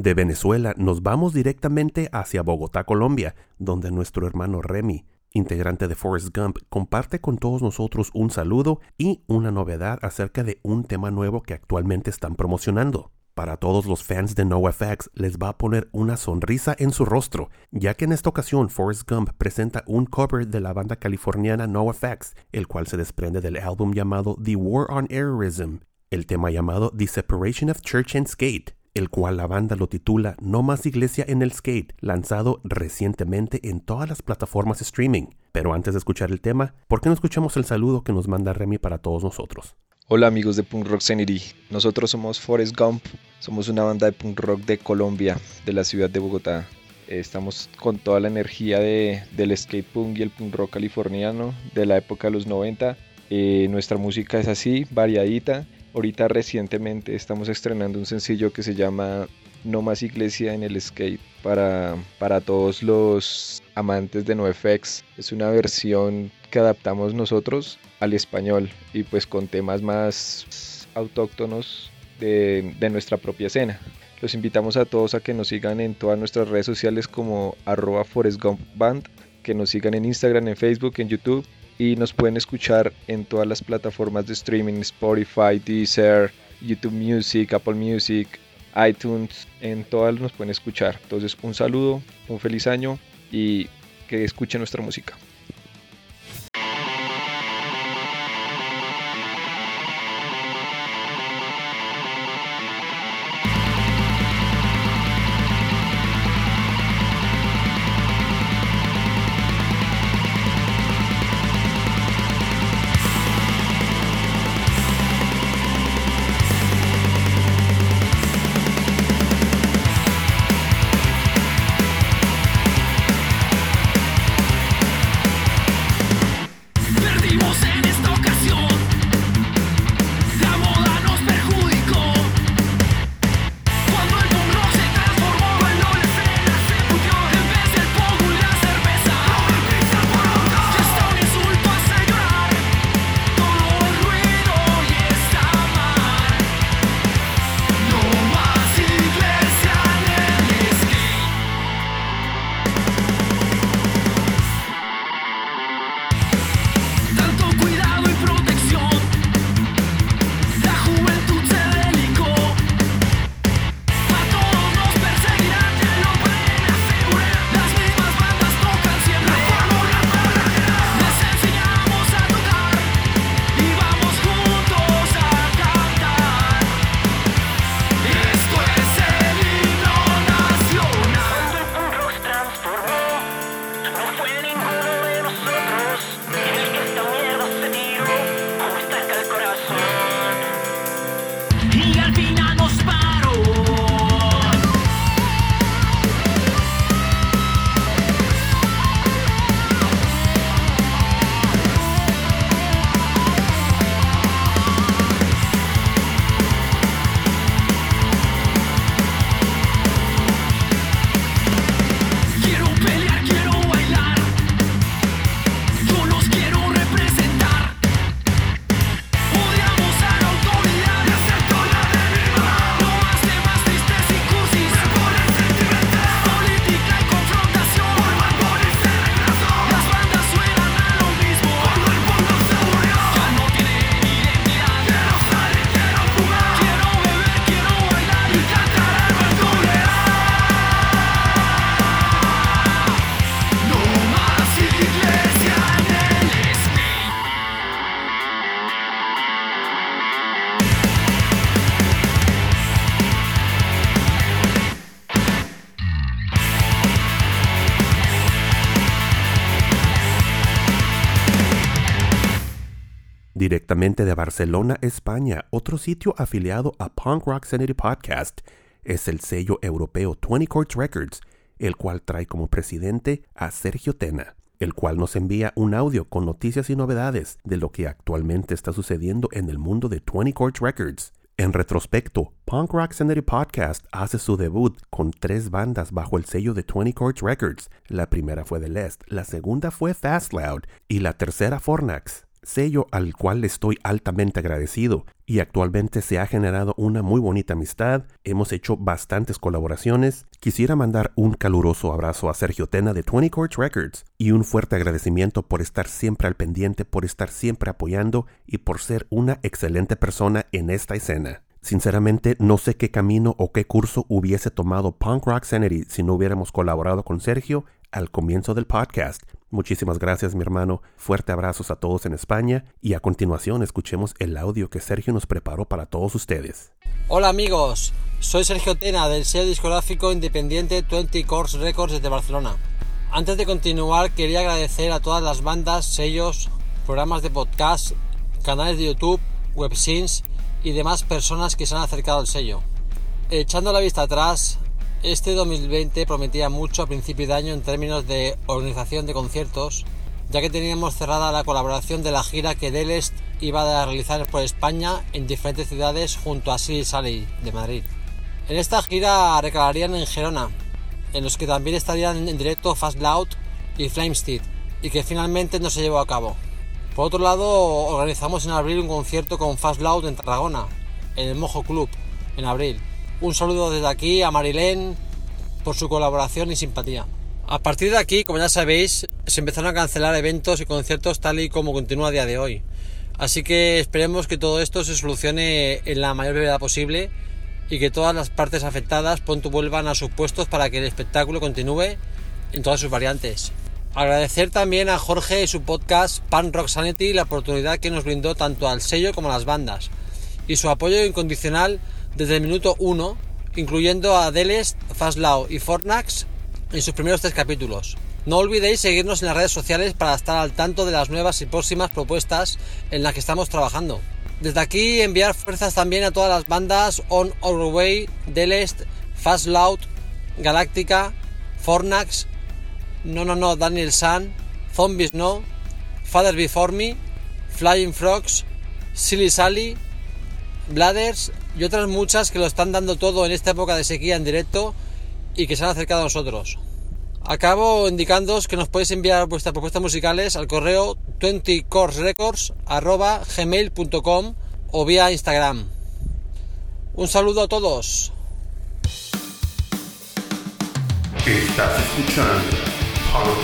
De Venezuela nos vamos directamente hacia Bogotá, Colombia, donde nuestro hermano Remy, integrante de Forrest Gump, comparte con todos nosotros un saludo y una novedad acerca de un tema nuevo que actualmente están promocionando. Para todos los fans de NoFX les va a poner una sonrisa en su rostro, ya que en esta ocasión Forrest Gump presenta un cover de la banda californiana NoFX, el cual se desprende del álbum llamado The War on Errorism, el tema llamado The Separation of Church and Skate, el cual la banda lo titula No más iglesia en el skate, lanzado recientemente en todas las plataformas streaming. Pero antes de escuchar el tema, ¿por qué no escuchamos el saludo que nos manda Remy para todos nosotros? Hola amigos de Punk Rock Sanity, nosotros somos Forrest Gump, somos una banda de punk rock de Colombia, de la ciudad de Bogotá. Estamos con toda la energía de, del skate punk y el punk rock californiano de la época de los 90. Eh, nuestra música es así, variadita. Ahorita recientemente estamos estrenando un sencillo que se llama No más iglesia en el skate para, para todos los amantes de NoFX. Es una versión que adaptamos nosotros al español y pues con temas más autóctonos de, de nuestra propia escena. Los invitamos a todos a que nos sigan en todas nuestras redes sociales como arroba Band, que nos sigan en Instagram, en Facebook, en YouTube y nos pueden escuchar en todas las plataformas de streaming, Spotify, Deezer, YouTube Music, Apple Music, iTunes, en todas nos pueden escuchar. Entonces un saludo, un feliz año y que escuchen nuestra música. De Barcelona, España, otro sitio afiliado a Punk Rock Sanity Podcast es el sello europeo 20 Courts Records, el cual trae como presidente a Sergio Tena, el cual nos envía un audio con noticias y novedades de lo que actualmente está sucediendo en el mundo de 20 Courts Records. En retrospecto, Punk Rock Sanity Podcast hace su debut con tres bandas bajo el sello de 20 Courts Records. La primera fue The Lest, la segunda fue Fast Loud y la tercera Fornax sello al cual estoy altamente agradecido y actualmente se ha generado una muy bonita amistad, hemos hecho bastantes colaboraciones. Quisiera mandar un caluroso abrazo a Sergio Tena de 20 Courts Records y un fuerte agradecimiento por estar siempre al pendiente, por estar siempre apoyando y por ser una excelente persona en esta escena. Sinceramente, no sé qué camino o qué curso hubiese tomado Punk Rock Sanity si no hubiéramos colaborado con Sergio al comienzo del podcast. Muchísimas gracias, mi hermano. Fuerte abrazos a todos en España y a continuación escuchemos el audio que Sergio nos preparó para todos ustedes. Hola amigos, soy Sergio Tena del sello discográfico independiente 20 Course Records desde Barcelona. Antes de continuar quería agradecer a todas las bandas, sellos, programas de podcast, canales de YouTube websins y demás personas que se han acercado al sello. Echando la vista atrás, este 2020 prometía mucho a principio de año en términos de organización de conciertos, ya que teníamos cerrada la colaboración de la gira que Delest iba a realizar por España en diferentes ciudades junto a Silly Sally de Madrid. En esta gira recalarían en Gerona, en los que también estarían en directo Fast Loud y Flamesteed, y que finalmente no se llevó a cabo. Por otro lado, organizamos en abril un concierto con Fast Loud en Tarragona, en el Mojo Club, en abril. Un saludo desde aquí a Marilén por su colaboración y simpatía. A partir de aquí, como ya sabéis, se empezaron a cancelar eventos y conciertos tal y como continúa a día de hoy. Así que esperemos que todo esto se solucione en la mayor brevedad posible y que todas las partes afectadas pronto vuelvan a sus puestos para que el espectáculo continúe en todas sus variantes. Agradecer también a Jorge y su podcast Pan Rock Sanity la oportunidad que nos brindó tanto al sello como a las bandas y su apoyo incondicional desde el minuto 1, incluyendo a Delest, Fastlaw y Fornax en sus primeros tres capítulos. No olvidéis seguirnos en las redes sociales para estar al tanto de las nuevas y próximas propuestas en las que estamos trabajando. Desde aquí enviar fuerzas también a todas las bandas On Our Way, Delest, Fast Loud, Galáctica, Fornax, No No No Daniel San, Zombies No, Father Before Me, Flying Frogs, Silly Sally, Bladders y otras muchas que lo están dando todo en esta época de sequía en directo y que se han acercado a nosotros. Acabo indicándoos que nos podéis enviar vuestras propuestas musicales al correo 20courserecords.gmail.com o vía Instagram. Un saludo a todos. Estás escuchando Rock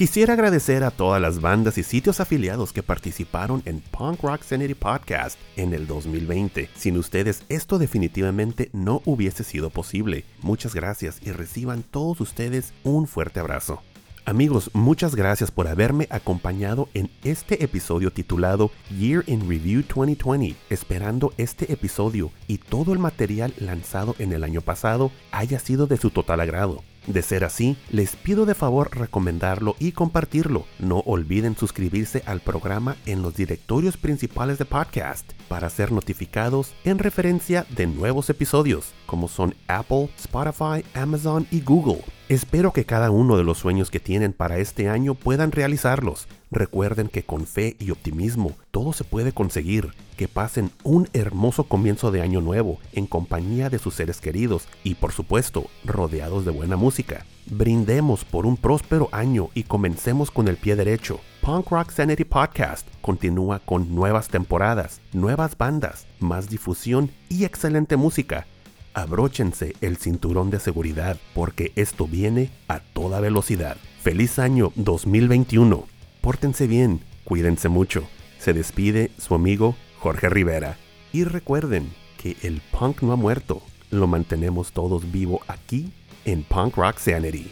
Quisiera agradecer a todas las bandas y sitios afiliados que participaron en Punk Rock Sanity Podcast en el 2020. Sin ustedes esto definitivamente no hubiese sido posible. Muchas gracias y reciban todos ustedes un fuerte abrazo. Amigos, muchas gracias por haberme acompañado en este episodio titulado Year in Review 2020, esperando este episodio y todo el material lanzado en el año pasado haya sido de su total agrado. De ser así, les pido de favor recomendarlo y compartirlo. No olviden suscribirse al programa en los directorios principales de podcast para ser notificados en referencia de nuevos episodios, como son Apple, Spotify, Amazon y Google. Espero que cada uno de los sueños que tienen para este año puedan realizarlos. Recuerden que con fe y optimismo todo se puede conseguir. Que pasen un hermoso comienzo de año nuevo en compañía de sus seres queridos y por supuesto rodeados de buena música. Brindemos por un próspero año y comencemos con el pie derecho. Punk Rock Sanity Podcast continúa con nuevas temporadas, nuevas bandas, más difusión y excelente música. Abróchense el cinturón de seguridad porque esto viene a toda velocidad. Feliz año 2021. Pórtense bien, cuídense mucho. Se despide su amigo Jorge Rivera. Y recuerden que el punk no ha muerto. Lo mantenemos todos vivo aquí en Punk Rock Sanity.